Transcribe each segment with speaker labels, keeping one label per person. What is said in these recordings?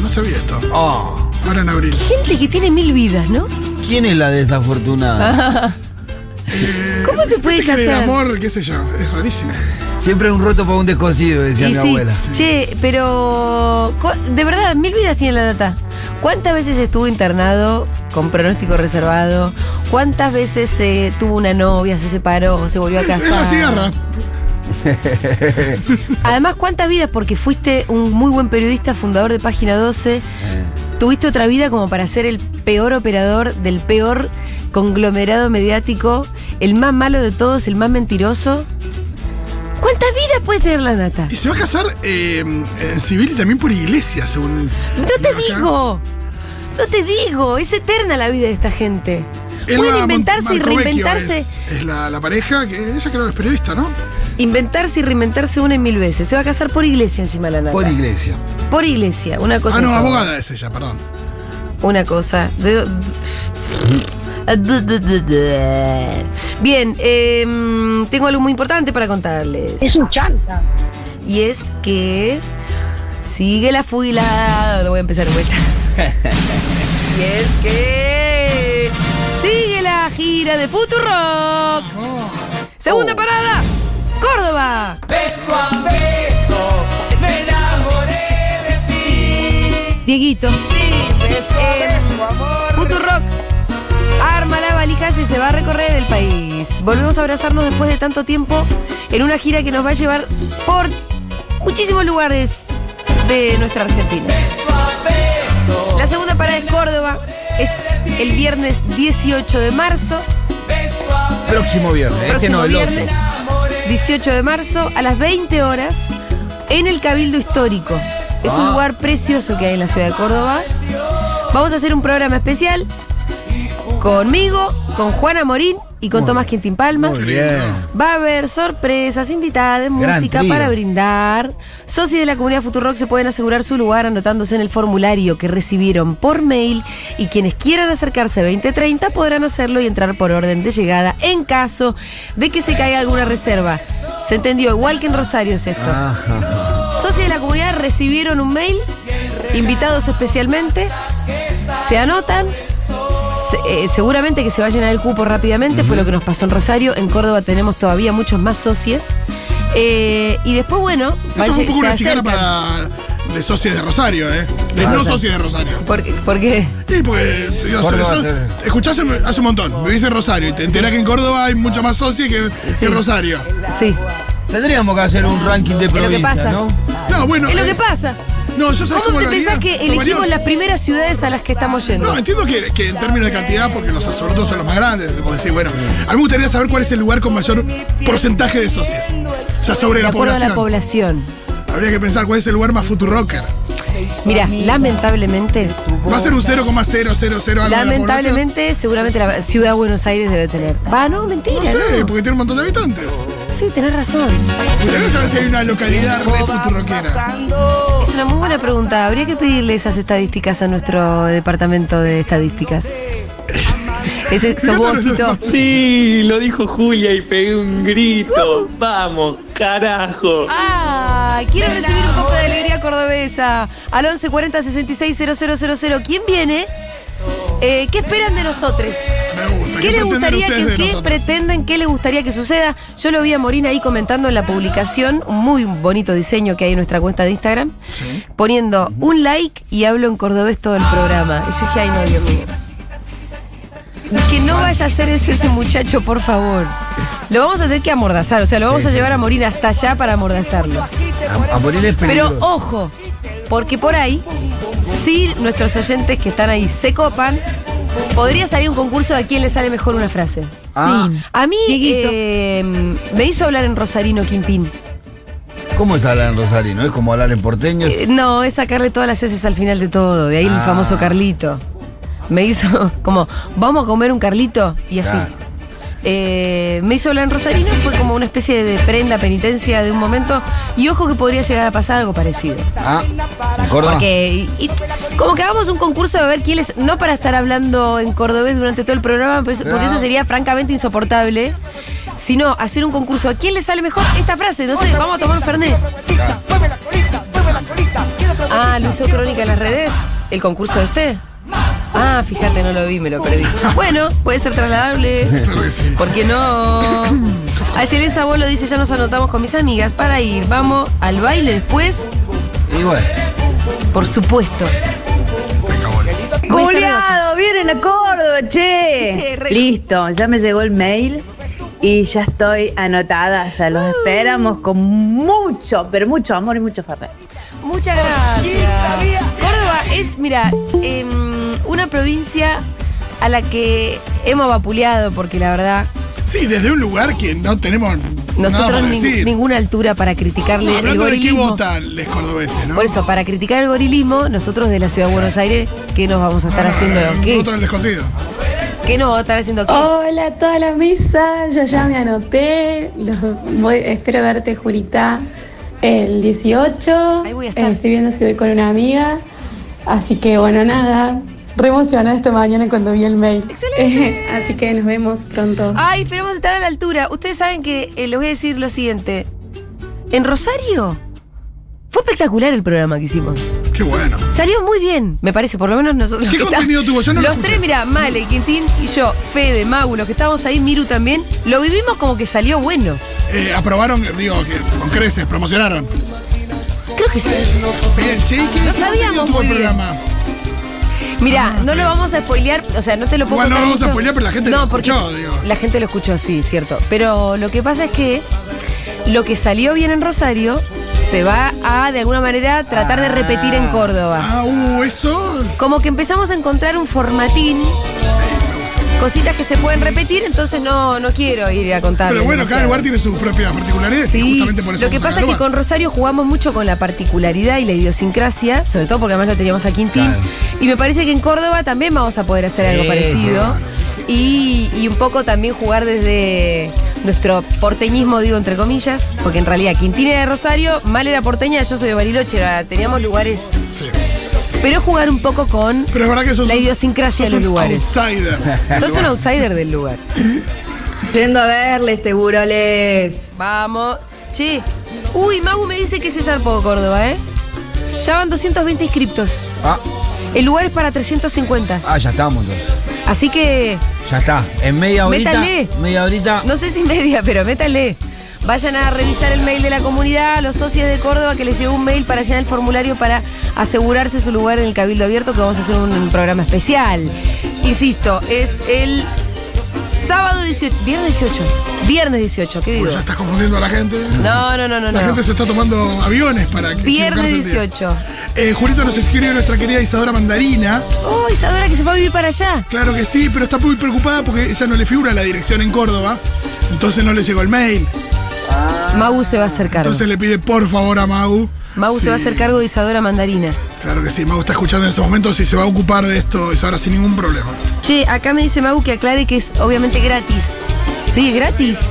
Speaker 1: no sabía esto.
Speaker 2: Oh,
Speaker 1: Ahora en abril.
Speaker 3: Gente que tiene mil vidas, ¿no?
Speaker 2: ¿Quién es la desafortunada?
Speaker 3: ¿Cómo se puede
Speaker 1: que el
Speaker 3: casar?
Speaker 1: amor, qué sé yo, es rarísimo.
Speaker 2: Siempre un roto para un descosido, decía
Speaker 3: Y
Speaker 2: mi
Speaker 3: sí,
Speaker 2: abuela.
Speaker 3: che, pero de verdad, mil vidas tiene la nata. ¿Cuántas veces estuvo internado con pronóstico reservado? ¿Cuántas veces eh, tuvo una novia, se separó, se volvió a
Speaker 1: Es
Speaker 3: casar?
Speaker 1: la cigarra.
Speaker 3: Además, ¿cuántas vidas? Porque fuiste un muy buen periodista, fundador de Página 12.
Speaker 2: Eh,
Speaker 3: Tuviste otra vida como para ser el peor operador del peor conglomerado mediático, el más malo de todos, el más mentiroso. ¿Cuántas vidas puede tener la nata?
Speaker 1: Y se va a casar eh, en civil y también por iglesia, según.
Speaker 3: No te
Speaker 1: acá.
Speaker 3: digo, no te digo, es eterna la vida de esta gente. Pueden inventarse y reinventarse,
Speaker 1: Es, es la, la pareja que ella creo que es periodista, ¿no?
Speaker 3: inventarse y reinventarse una y mil veces. Se va a casar por iglesia encima la nata.
Speaker 2: por iglesia.
Speaker 3: Por iglesia, una cosa.
Speaker 1: Ah, no, abogada es ella, perdón.
Speaker 3: Una cosa. De- Bien, em, tengo algo muy importante para contarles.
Speaker 4: Es un chanta.
Speaker 3: Y es que sigue la fuila. Lo voy a empezar de vuelta. y es que gira de Futurock. Segunda
Speaker 2: Oh.
Speaker 3: parada, Córdoba.
Speaker 5: Beso a beso, me enamoré de ti.
Speaker 3: Dieguito,
Speaker 5: Beso a beso, amor.
Speaker 3: Futurock. Arma la valijas y se va a recorrer el país. Volvemos a abrazarnos después de tanto tiempo en una gira que nos va a llevar por muchísimos lugares de nuestra Argentina. La segunda parada es Córdoba. Es el viernes 18 de marzo.
Speaker 2: Próximo viernes. este
Speaker 3: Próximo
Speaker 2: no, el
Speaker 3: viernes,
Speaker 2: otro.
Speaker 3: 18 de marzo, a las 20 horas, en el Cabildo Histórico. Es un
Speaker 2: Ah.
Speaker 3: lugar precioso que hay en la ciudad de Córdoba. Vamos a hacer un programa especial conmigo, con Juana Morín y con Tomás Quintín Palma.
Speaker 2: Muy bien.
Speaker 3: Va a haber sorpresas, invitadas, música para brindar. Socios de la comunidad Futurock se pueden asegurar su lugar anotándose en el formulario que recibieron por mail y quienes quieran acercarse 2030 podrán hacerlo y entrar por orden de llegada en caso de que se caiga alguna reserva. ¿Se entendió? Igual que en Rosario es esto.
Speaker 2: Ajá.
Speaker 3: Socios de la comunidad recibieron un mail, invitados especialmente, se anotan. Eh, seguramente que se va a llenar el cupo rápidamente, fue lo que nos pasó en Rosario. En Córdoba tenemos todavía muchos más socios. Eh, y después, bueno,
Speaker 1: Eso es un poco
Speaker 3: se
Speaker 1: una chicana para de socios de Rosario, ¿eh? De
Speaker 2: Ah,
Speaker 1: no
Speaker 2: o sea.
Speaker 1: socios de Rosario.
Speaker 3: ¿Por qué? ¿Por qué?
Speaker 1: Sí, pues,
Speaker 2: sí.
Speaker 1: escuchás hace, hace un montón, vivís en Rosario y te enterás que en Córdoba hay mucho más socios que, que
Speaker 3: Sí.
Speaker 1: en Rosario.
Speaker 3: Sí,
Speaker 2: Tendríamos que hacer un ranking de
Speaker 3: lo que
Speaker 2: provincias,
Speaker 3: pasa.
Speaker 2: ¿no?
Speaker 1: No, bueno.
Speaker 3: es lo que
Speaker 1: eh, No, yo sabes
Speaker 3: ¿Cómo te
Speaker 1: lo haría?
Speaker 3: pensás que
Speaker 1: Tomaría-
Speaker 3: elegimos las primeras ciudades a las que estamos yendo?
Speaker 1: No, entiendo que, que en términos de cantidad, porque los absolutos son los más grandes, como decir, bueno, a mí me gustaría saber cuál es el lugar con mayor porcentaje de socios. O sea, sobre
Speaker 3: de
Speaker 1: la población.
Speaker 3: la población.
Speaker 1: Habría que pensar cuál es el lugar más futurocker.
Speaker 3: Mira, lamentablemente,
Speaker 1: Va a ser un 0,000 algo de la
Speaker 3: lamentablemente, seguramente la ciudad de Buenos Aires debe tener. Va, no, mentira.
Speaker 1: No sé,
Speaker 3: no.
Speaker 1: porque tiene un montón de habitantes.
Speaker 3: Sí, tenés razón.
Speaker 1: Gustaría saber si hay una localidad re futuroquera.
Speaker 3: Es una muy buena pregunta. Habría que pedirle esas estadísticas a nuestro departamento de estadísticas. Ese sos vos, Fito.
Speaker 6: Sí, lo dijo Julia y pegué un grito. Vamos, carajo.
Speaker 3: ¡Ah! Quiero recibir un poco de alegría cordobesa. Al 1140 66 000. ¿Quién viene? Eh, ¿Qué esperan de nosotros?
Speaker 1: Me gusta.
Speaker 3: ¿Qué
Speaker 1: pretenden
Speaker 3: gustaría que, qué pretenden, qué les gustaría que suceda? Yo lo vi a Morín ahí comentando en la publicación, un muy bonito diseño que hay en nuestra cuenta de Instagram,
Speaker 1: Sí.
Speaker 3: poniendo un like y hablo en cordobés todo el programa. Y yo dije, ay no, Dios mío. Que no vaya a ser ese, ese muchacho, por favor. Lo vamos a tener que amordazar, o sea, lo vamos a llevar a Morín hasta allá para amordazarlo.
Speaker 2: A, a morir es
Speaker 3: Pero ojo, porque por ahí, si nuestros oyentes que están ahí se copan, podría salir un concurso de a quién le sale mejor una frase.
Speaker 2: Ah.
Speaker 3: Sí. A mí eh, me hizo hablar en Rosarino Quintín.
Speaker 2: ¿Cómo es hablar en Rosarino? ¿Es como hablar en porteño?
Speaker 3: Eh, no, es sacarle todas las heces al final de todo. De ahí el
Speaker 2: Ah.
Speaker 3: famoso Carlito. Me hizo como, vamos a comer un Carlito y así.
Speaker 2: Claro.
Speaker 3: Eh, me hizo hablar en Rosarino, fue como una especie de prenda, penitencia de un momento. Y ojo que podría llegar a pasar algo parecido.
Speaker 2: Ah, ¿en Córdoba?
Speaker 3: Porque, y- y como que hagamos un concurso de ver quién es, no para estar hablando en cordobés durante todo el programa, porque eso sería francamente insoportable, sino hacer un concurso. ¿A quién le sale mejor esta frase? No sé, vamos a tomar un Fernet. Ah, lo hizo Crónica en las redes. ¿El concurso este? Ah, fíjate, no lo vi, me lo perdí. Bueno, puede ser trasladable. ¿Por qué no? Ayelén Sabolo dice, ya nos anotamos con mis amigas para ir. Vamos al baile después,
Speaker 2: Y bueno,
Speaker 3: por supuesto.
Speaker 4: Juliado, vienen a Córdoba, che. Listo, ya me llegó el mail y ya estoy anotada. O sea, los esperamos con mucho, pero mucho amor y mucho ferrer.
Speaker 3: Muchas gracias. Córdoba es, mira, em, una provincia a la que hemos vapuleado porque la verdad
Speaker 1: Sí, desde un lugar que no tenemos nada
Speaker 3: nosotros
Speaker 1: decir.
Speaker 3: ninguna altura para criticarle
Speaker 1: No,
Speaker 3: el
Speaker 1: hablando de qué
Speaker 3: gorilismo.
Speaker 1: votan los cordobeses, ¿no?
Speaker 3: Por eso, para criticar el gorilismo, nosotros de la ciudad de Buenos Aires, ¿qué nos vamos a estar haciendo?
Speaker 1: Ah,
Speaker 3: ¿Qué?
Speaker 1: Voto del descosido.
Speaker 3: ¿Qué a estar haciendo qué?
Speaker 7: Hola a toda la mesa, yo ya me anoté. Los voy- espero verte, Julita, el 18.
Speaker 3: Ahí voy a estar.
Speaker 7: Eh, estoy viendo si voy con una amiga. Así que bueno, nada. Re emocionada esta mañana cuando vi el mail.
Speaker 3: Excelente.
Speaker 7: Así que nos vemos pronto.
Speaker 3: Ay, esperemos estar a la altura. Ustedes saben que eh, les voy a decir lo siguiente. En Rosario fue espectacular el programa que hicimos.
Speaker 1: Qué bueno.
Speaker 3: Salió muy bien, me parece, por lo menos nosotros.
Speaker 1: ¿Qué contenido tuvo? Yo no lo
Speaker 3: Los tres, mira, Male, Quintín y yo, Fede, Mau, los que estábamos ahí, Miru también, lo vivimos como que salió bueno.
Speaker 1: Eh, aprobaron, digo, que con creces, promocionaron.
Speaker 3: Creo que sí.
Speaker 1: Bien, che, ¿y qué
Speaker 3: No sabíamos muy bien.
Speaker 1: programa?
Speaker 3: Mira,
Speaker 1: Ah,
Speaker 3: no lo
Speaker 1: bien.
Speaker 3: vamos a spoilear, o sea, no te lo puedo
Speaker 1: Igual no
Speaker 3: contar
Speaker 1: lo vamos a
Speaker 3: mucho.
Speaker 1: spoilear, pero la gente
Speaker 3: no,
Speaker 1: lo
Speaker 3: porque
Speaker 1: escuchó, digo.
Speaker 3: La gente lo escuchó, sí, cierto. Pero lo que pasa es que lo que salió bien en Rosario se va a, de alguna manera, tratar de repetir en Córdoba.
Speaker 1: Ah, uh, eso.
Speaker 3: Como que empezamos a encontrar un formatín, cositas que se pueden repetir, entonces no, no quiero ir a contar.
Speaker 1: Pero bueno, cada lugar tiene sus propias particularidades y
Speaker 3: Sí,
Speaker 1: justamente por eso
Speaker 3: lo que pasa es que con Rosario jugamos mucho con la particularidad y la idiosincrasia, sobre todo porque además lo teníamos a Quintín.
Speaker 2: Claro.
Speaker 3: Y me parece que en Córdoba también vamos a poder hacer algo parecido.
Speaker 1: claro.
Speaker 3: Y, y un poco también jugar desde nuestro porteñismo, digo entre comillas, porque en realidad Quintín era de Rosario, Mal era porteña, yo soy de Bariloche, era- teníamos lugares.
Speaker 1: Sí.
Speaker 3: Pero jugar un poco con.
Speaker 1: Pero es verdad que sos
Speaker 3: La
Speaker 1: un-
Speaker 3: idiosincrasia
Speaker 1: sos
Speaker 3: de los
Speaker 1: un
Speaker 3: lugares.
Speaker 1: outsider.
Speaker 3: Sos un outsider del lugar.
Speaker 8: Yendo a verles, seguro les.
Speaker 3: Vamos. Che. Uy, Magu me dice que se zarpó Córdoba, ¿eh? Ya van 220 inscriptos.
Speaker 2: ah,
Speaker 3: El lugar es para 350.
Speaker 2: ah, ya estamos entonces.
Speaker 3: Así que,
Speaker 2: Ya está. En media horita.
Speaker 3: Métale.
Speaker 2: Media horita.
Speaker 3: no sé si media, pero métale. Vayan a revisar el mail de la comunidad, a los socios de Córdoba que les llegó un mail para llenar el formulario para asegurarse su lugar en el Cabildo Abierto, que vamos a hacer un, un programa especial. Insisto, es el sábado 18, viernes 18, viernes 18, ¿qué digo?
Speaker 1: Pues ya estás confundiendo a la gente.
Speaker 3: No, no, no, no.
Speaker 1: La
Speaker 3: no.
Speaker 1: gente se está tomando aviones para que
Speaker 3: Viernes
Speaker 1: equivocarse el día.
Speaker 3: 18.
Speaker 1: Eh, nos escribe nuestra querida Isadora Mandarina.
Speaker 3: Oh, Isadora que se fue a vivir para allá.
Speaker 1: Claro que sí, pero está muy preocupada porque ella no le figura la dirección en Córdoba. Entonces no le llegó el mail.
Speaker 3: Magu se va a hacer cargo.
Speaker 1: Entonces le pide por favor a Mau.
Speaker 3: Magu se va a hacer cargo de Isadora Mandarina.
Speaker 1: Claro que sí, Mau está escuchando en estos momentos y se va a ocupar de esto Isadora sin ningún problema.
Speaker 3: Che, acá me dice Magu que aclare que es obviamente gratis. Sí, gratis.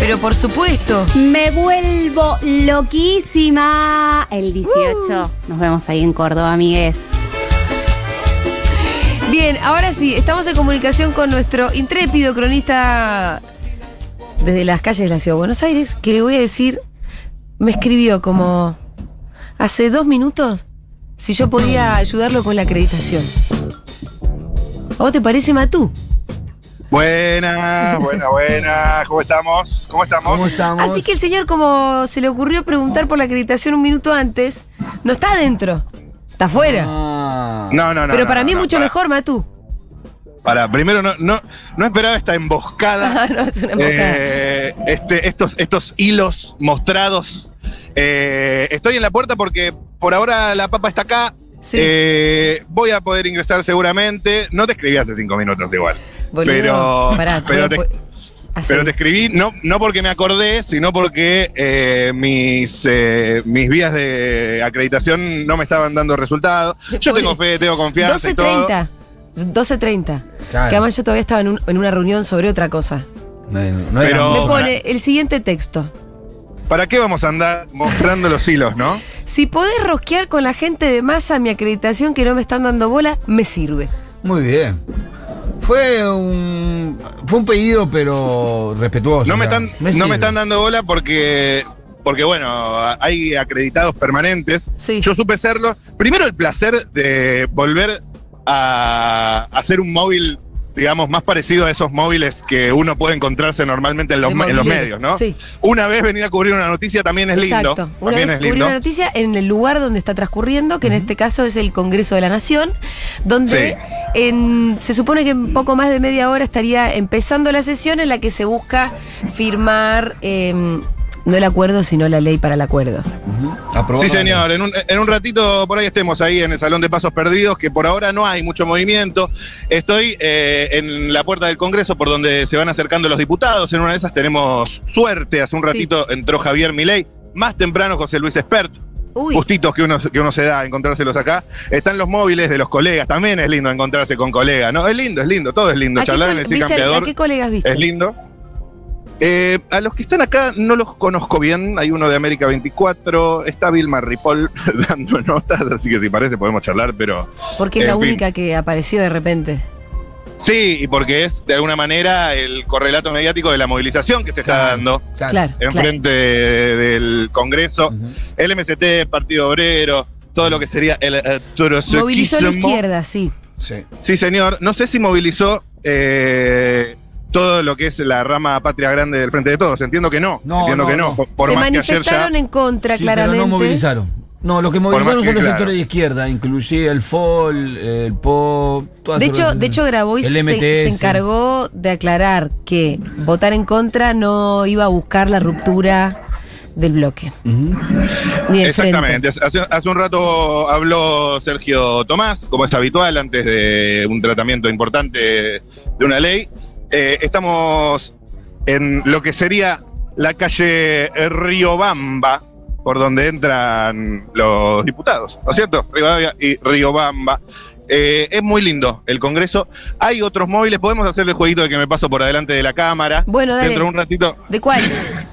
Speaker 3: Pero por supuesto.
Speaker 9: Me vuelvo loquísima. El 18. Nos vemos ahí en Córdoba, amigues.
Speaker 3: Bien, ahora sí, estamos en comunicación con nuestro intrépido cronista desde las calles de la ciudad de Buenos Aires, que le voy a decir, me escribió como hace dos minutos si yo podía ayudarlo con la acreditación. ¿A vos te parece, Matú?
Speaker 10: Buenas, buenas, buenas. ¿Cómo estamos? ¿Cómo estamos?
Speaker 2: ¿Cómo estamos?
Speaker 3: Así que el señor, como se le ocurrió preguntar por la acreditación un minuto antes, no está adentro, está afuera.
Speaker 2: Ah.
Speaker 10: No, no, no.
Speaker 3: Pero
Speaker 10: no,
Speaker 3: para
Speaker 10: no,
Speaker 3: mí es mucho
Speaker 10: para-
Speaker 3: mejor, Matú.
Speaker 10: Para, primero, no, no, no esperaba esta emboscada.
Speaker 3: Ah, no, es una emboscada.
Speaker 10: eh, este, estos, estos hilos mostrados. Eh, estoy en la puerta porque por ahora la papa está acá.
Speaker 3: Sí.
Speaker 10: Eh, voy a poder ingresar seguramente. No te escribí hace cinco minutos igual.
Speaker 3: Boludo,
Speaker 10: pero,
Speaker 3: pará,
Speaker 10: pero,
Speaker 3: voy a
Speaker 10: te, pero te escribí no, no porque me acordé, sino porque eh, mis, eh, mis vías de acreditación no me estaban dando resultado. Yo tengo fe, tengo confianza y todo.
Speaker 3: 12.30. 12.30.
Speaker 2: Claro.
Speaker 3: Que además yo todavía estaba en, un- en una reunión sobre otra cosa.
Speaker 2: No, no
Speaker 10: Pero-
Speaker 3: Me pone el siguiente texto.
Speaker 10: ¿Para qué vamos a andar mostrando los hilos, no?
Speaker 3: Si podés rosquear con la gente de masa mi acreditación que no me están dando bola, me sirve.
Speaker 2: Muy bien. Fue un fue un pedido, pero respetuoso.
Speaker 10: No me están, no me están dando bola porque, porque bueno, hay acreditados permanentes.
Speaker 3: Sí.
Speaker 10: Yo supe serlo. Primero el placer de volver a hacer un móvil, digamos, más parecido a esos móviles que uno puede encontrarse normalmente en los, en medios, ¿no?
Speaker 3: Sí.
Speaker 10: Una vez venir a cubrir una noticia también es lindo.
Speaker 3: Exacto. Una
Speaker 10: También
Speaker 3: vez
Speaker 10: es lindo.
Speaker 3: una noticia en el lugar donde está transcurriendo, que en este caso es el Congreso de la Nación, donde
Speaker 10: Sí.
Speaker 3: en- se supone que en poco más de media hora estaría empezando la sesión en la que se busca firmar eh, no el acuerdo, sino la ley para el acuerdo.
Speaker 2: Aprobado.
Speaker 10: Sí, señor. En un, en un ratito por ahí estemos ahí en el Salón de Pasos Perdidos, que por ahora no hay mucho movimiento. Estoy eh, en la puerta del Congreso por donde se van acercando los diputados. En una de esas tenemos suerte. Hace un
Speaker 3: Sí.
Speaker 10: ratito entró Javier Milei. Más temprano José Luis Espert.
Speaker 3: Uy,
Speaker 10: Gustitos que uno, que uno se da a encontrárselos acá. Están los móviles de los colegas. También es lindo encontrarse con colegas, ¿no? Es lindo, es lindo. Todo es lindo.
Speaker 3: ¿a qué,
Speaker 10: Charlar en el
Speaker 3: viste-
Speaker 10: campeador
Speaker 3: ¿a qué colegas viste?
Speaker 10: es lindo. Eh, a los que están acá no los conozco bien. Hay uno de América 24. Está Vilma Ripoll dando notas, así que si parece podemos charlar, pero
Speaker 3: Porque es la
Speaker 10: fin.
Speaker 3: única que apareció de repente.
Speaker 10: sí, y porque es de alguna manera el correlato mediático de la movilización que se está
Speaker 2: Claro,
Speaker 10: dando
Speaker 2: claro.
Speaker 10: Enfrente de- del Congreso. El MST, Partido Obrero, todo lo que sería el eh,
Speaker 3: Movilizó a la izquierda, sí.
Speaker 2: Sí.
Speaker 10: Sí, señor. No sé si movilizó eh, todo lo que es la rama patria grande del Frente de Todos. Entiendo que no.
Speaker 2: No,
Speaker 10: Entiendo
Speaker 2: no,
Speaker 10: que no.
Speaker 2: no.
Speaker 10: Por, por
Speaker 3: Se
Speaker 10: más que ayer ya-
Speaker 3: manifestaron en contra,
Speaker 2: Sí,
Speaker 3: claramente.
Speaker 2: pero no movilizaron. No, lo que movilizaron
Speaker 10: más
Speaker 2: son
Speaker 10: que
Speaker 2: los
Speaker 10: claro.
Speaker 2: sectores de izquierda, inclusive el FOL, el PO. todas
Speaker 3: De hecho, de hecho Grabois se, encargó de aclarar que votar en contra no iba a buscar la ruptura del bloque.
Speaker 2: Ujú.
Speaker 3: Ni del
Speaker 10: Exactamente. hace un rato habló Sergio Tomás, como es habitual, antes de un tratamiento importante de una ley. Eh, estamos en lo que sería la calle Riobamba, por donde entran los diputados, ¿no es cierto? Rivadavia y Riobamba. Eh, es muy lindo el Congreso. Hay otros móviles, podemos hacer el jueguito de que me paso por adelante de la cámara.
Speaker 3: Bueno, dale.
Speaker 10: Dentro de un ratito.
Speaker 3: ¿De cuál?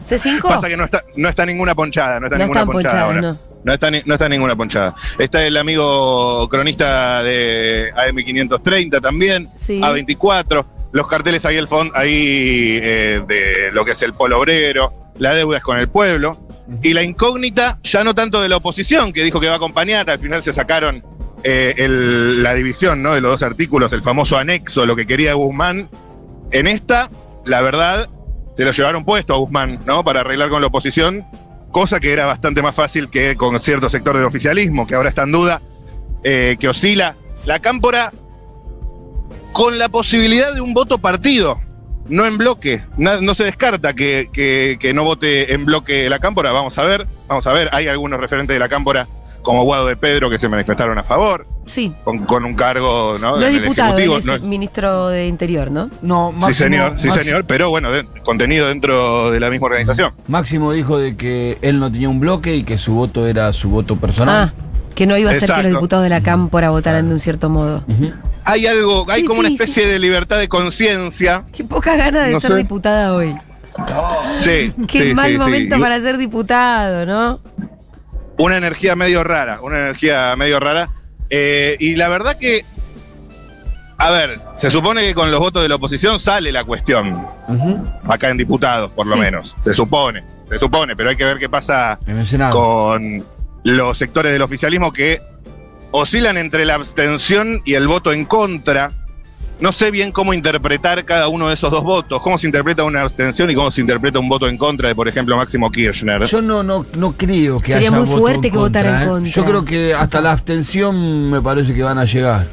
Speaker 3: ¿C5?
Speaker 10: Pasa que no está, no está ninguna ponchada, no está
Speaker 3: No
Speaker 10: ninguna ponchada ahora.
Speaker 3: no.
Speaker 10: No está, ni- no está ninguna ponchada. Está el amigo cronista de AM530 también,
Speaker 3: Sí.
Speaker 10: A24, los carteles ahí el fondo, ahí eh, de lo que es el polo obrero, la deuda es con el pueblo, y la incógnita ya no tanto de la oposición, que dijo que va a acompañar, al final se sacaron eh, la división ¿no? de los dos artículos, el famoso anexo, lo que quería Guzmán. En esta, la verdad, se lo llevaron puesto a Guzmán, ¿no? Para arreglar con la oposición, cosa que era bastante más fácil que con cierto sector del oficialismo, que ahora está en duda, eh, que oscila. La cámpora con la posibilidad de un voto partido, no en bloque. No se descarta que, que- que no vote en bloque la cámpora. Vamos a ver, vamos a ver. Hay algunos referentes de la cámpora, como Guado de Pedro, que se manifestaron a favor,
Speaker 3: Sí.
Speaker 10: con, con un cargo ¿no?
Speaker 3: No es diputado, él es
Speaker 10: No-
Speaker 3: ministro de Interior, ¿no?
Speaker 2: No, Máximo,
Speaker 10: sí, señor, sí,
Speaker 2: Máximo-
Speaker 10: señor, pero bueno, de- contenido dentro de la misma organización.
Speaker 2: Máximo dijo de que él no tenía un bloque y que su voto era su voto personal.
Speaker 3: Ah, que no iba a ser que los diputados de la Cámpora votaran de un cierto modo.
Speaker 10: Hay algo, hay
Speaker 3: Sí,
Speaker 10: como una
Speaker 3: sí,
Speaker 10: especie de libertad de conciencia.
Speaker 3: Qué poca gana de
Speaker 10: No
Speaker 3: ser
Speaker 10: sé.
Speaker 3: diputada hoy.
Speaker 10: Sí,
Speaker 3: Qué
Speaker 10: sí,
Speaker 3: mal
Speaker 10: sí,
Speaker 3: momento para ser diputado, ¿no?
Speaker 10: Una energía medio rara, una energía medio rara. Eh, y la verdad que, a ver, se supone que con los votos de la oposición sale la cuestión, acá en diputados, por lo menos. Se supone, se supone, pero hay que ver qué pasa con los sectores del oficialismo que oscilan entre la abstención y el voto en contra. No sé bien cómo interpretar cada uno de esos dos votos, cómo se interpreta una abstención y cómo se interpreta un voto en contra de, por ejemplo, Máximo Kirchner.
Speaker 2: Yo no, no, no creo que
Speaker 3: Sería
Speaker 2: haya
Speaker 3: muy
Speaker 2: voto
Speaker 3: fuerte
Speaker 2: en
Speaker 3: que votara en
Speaker 2: ¿eh?
Speaker 3: contra.
Speaker 2: Yo creo que hasta la abstención me parece que van a llegar.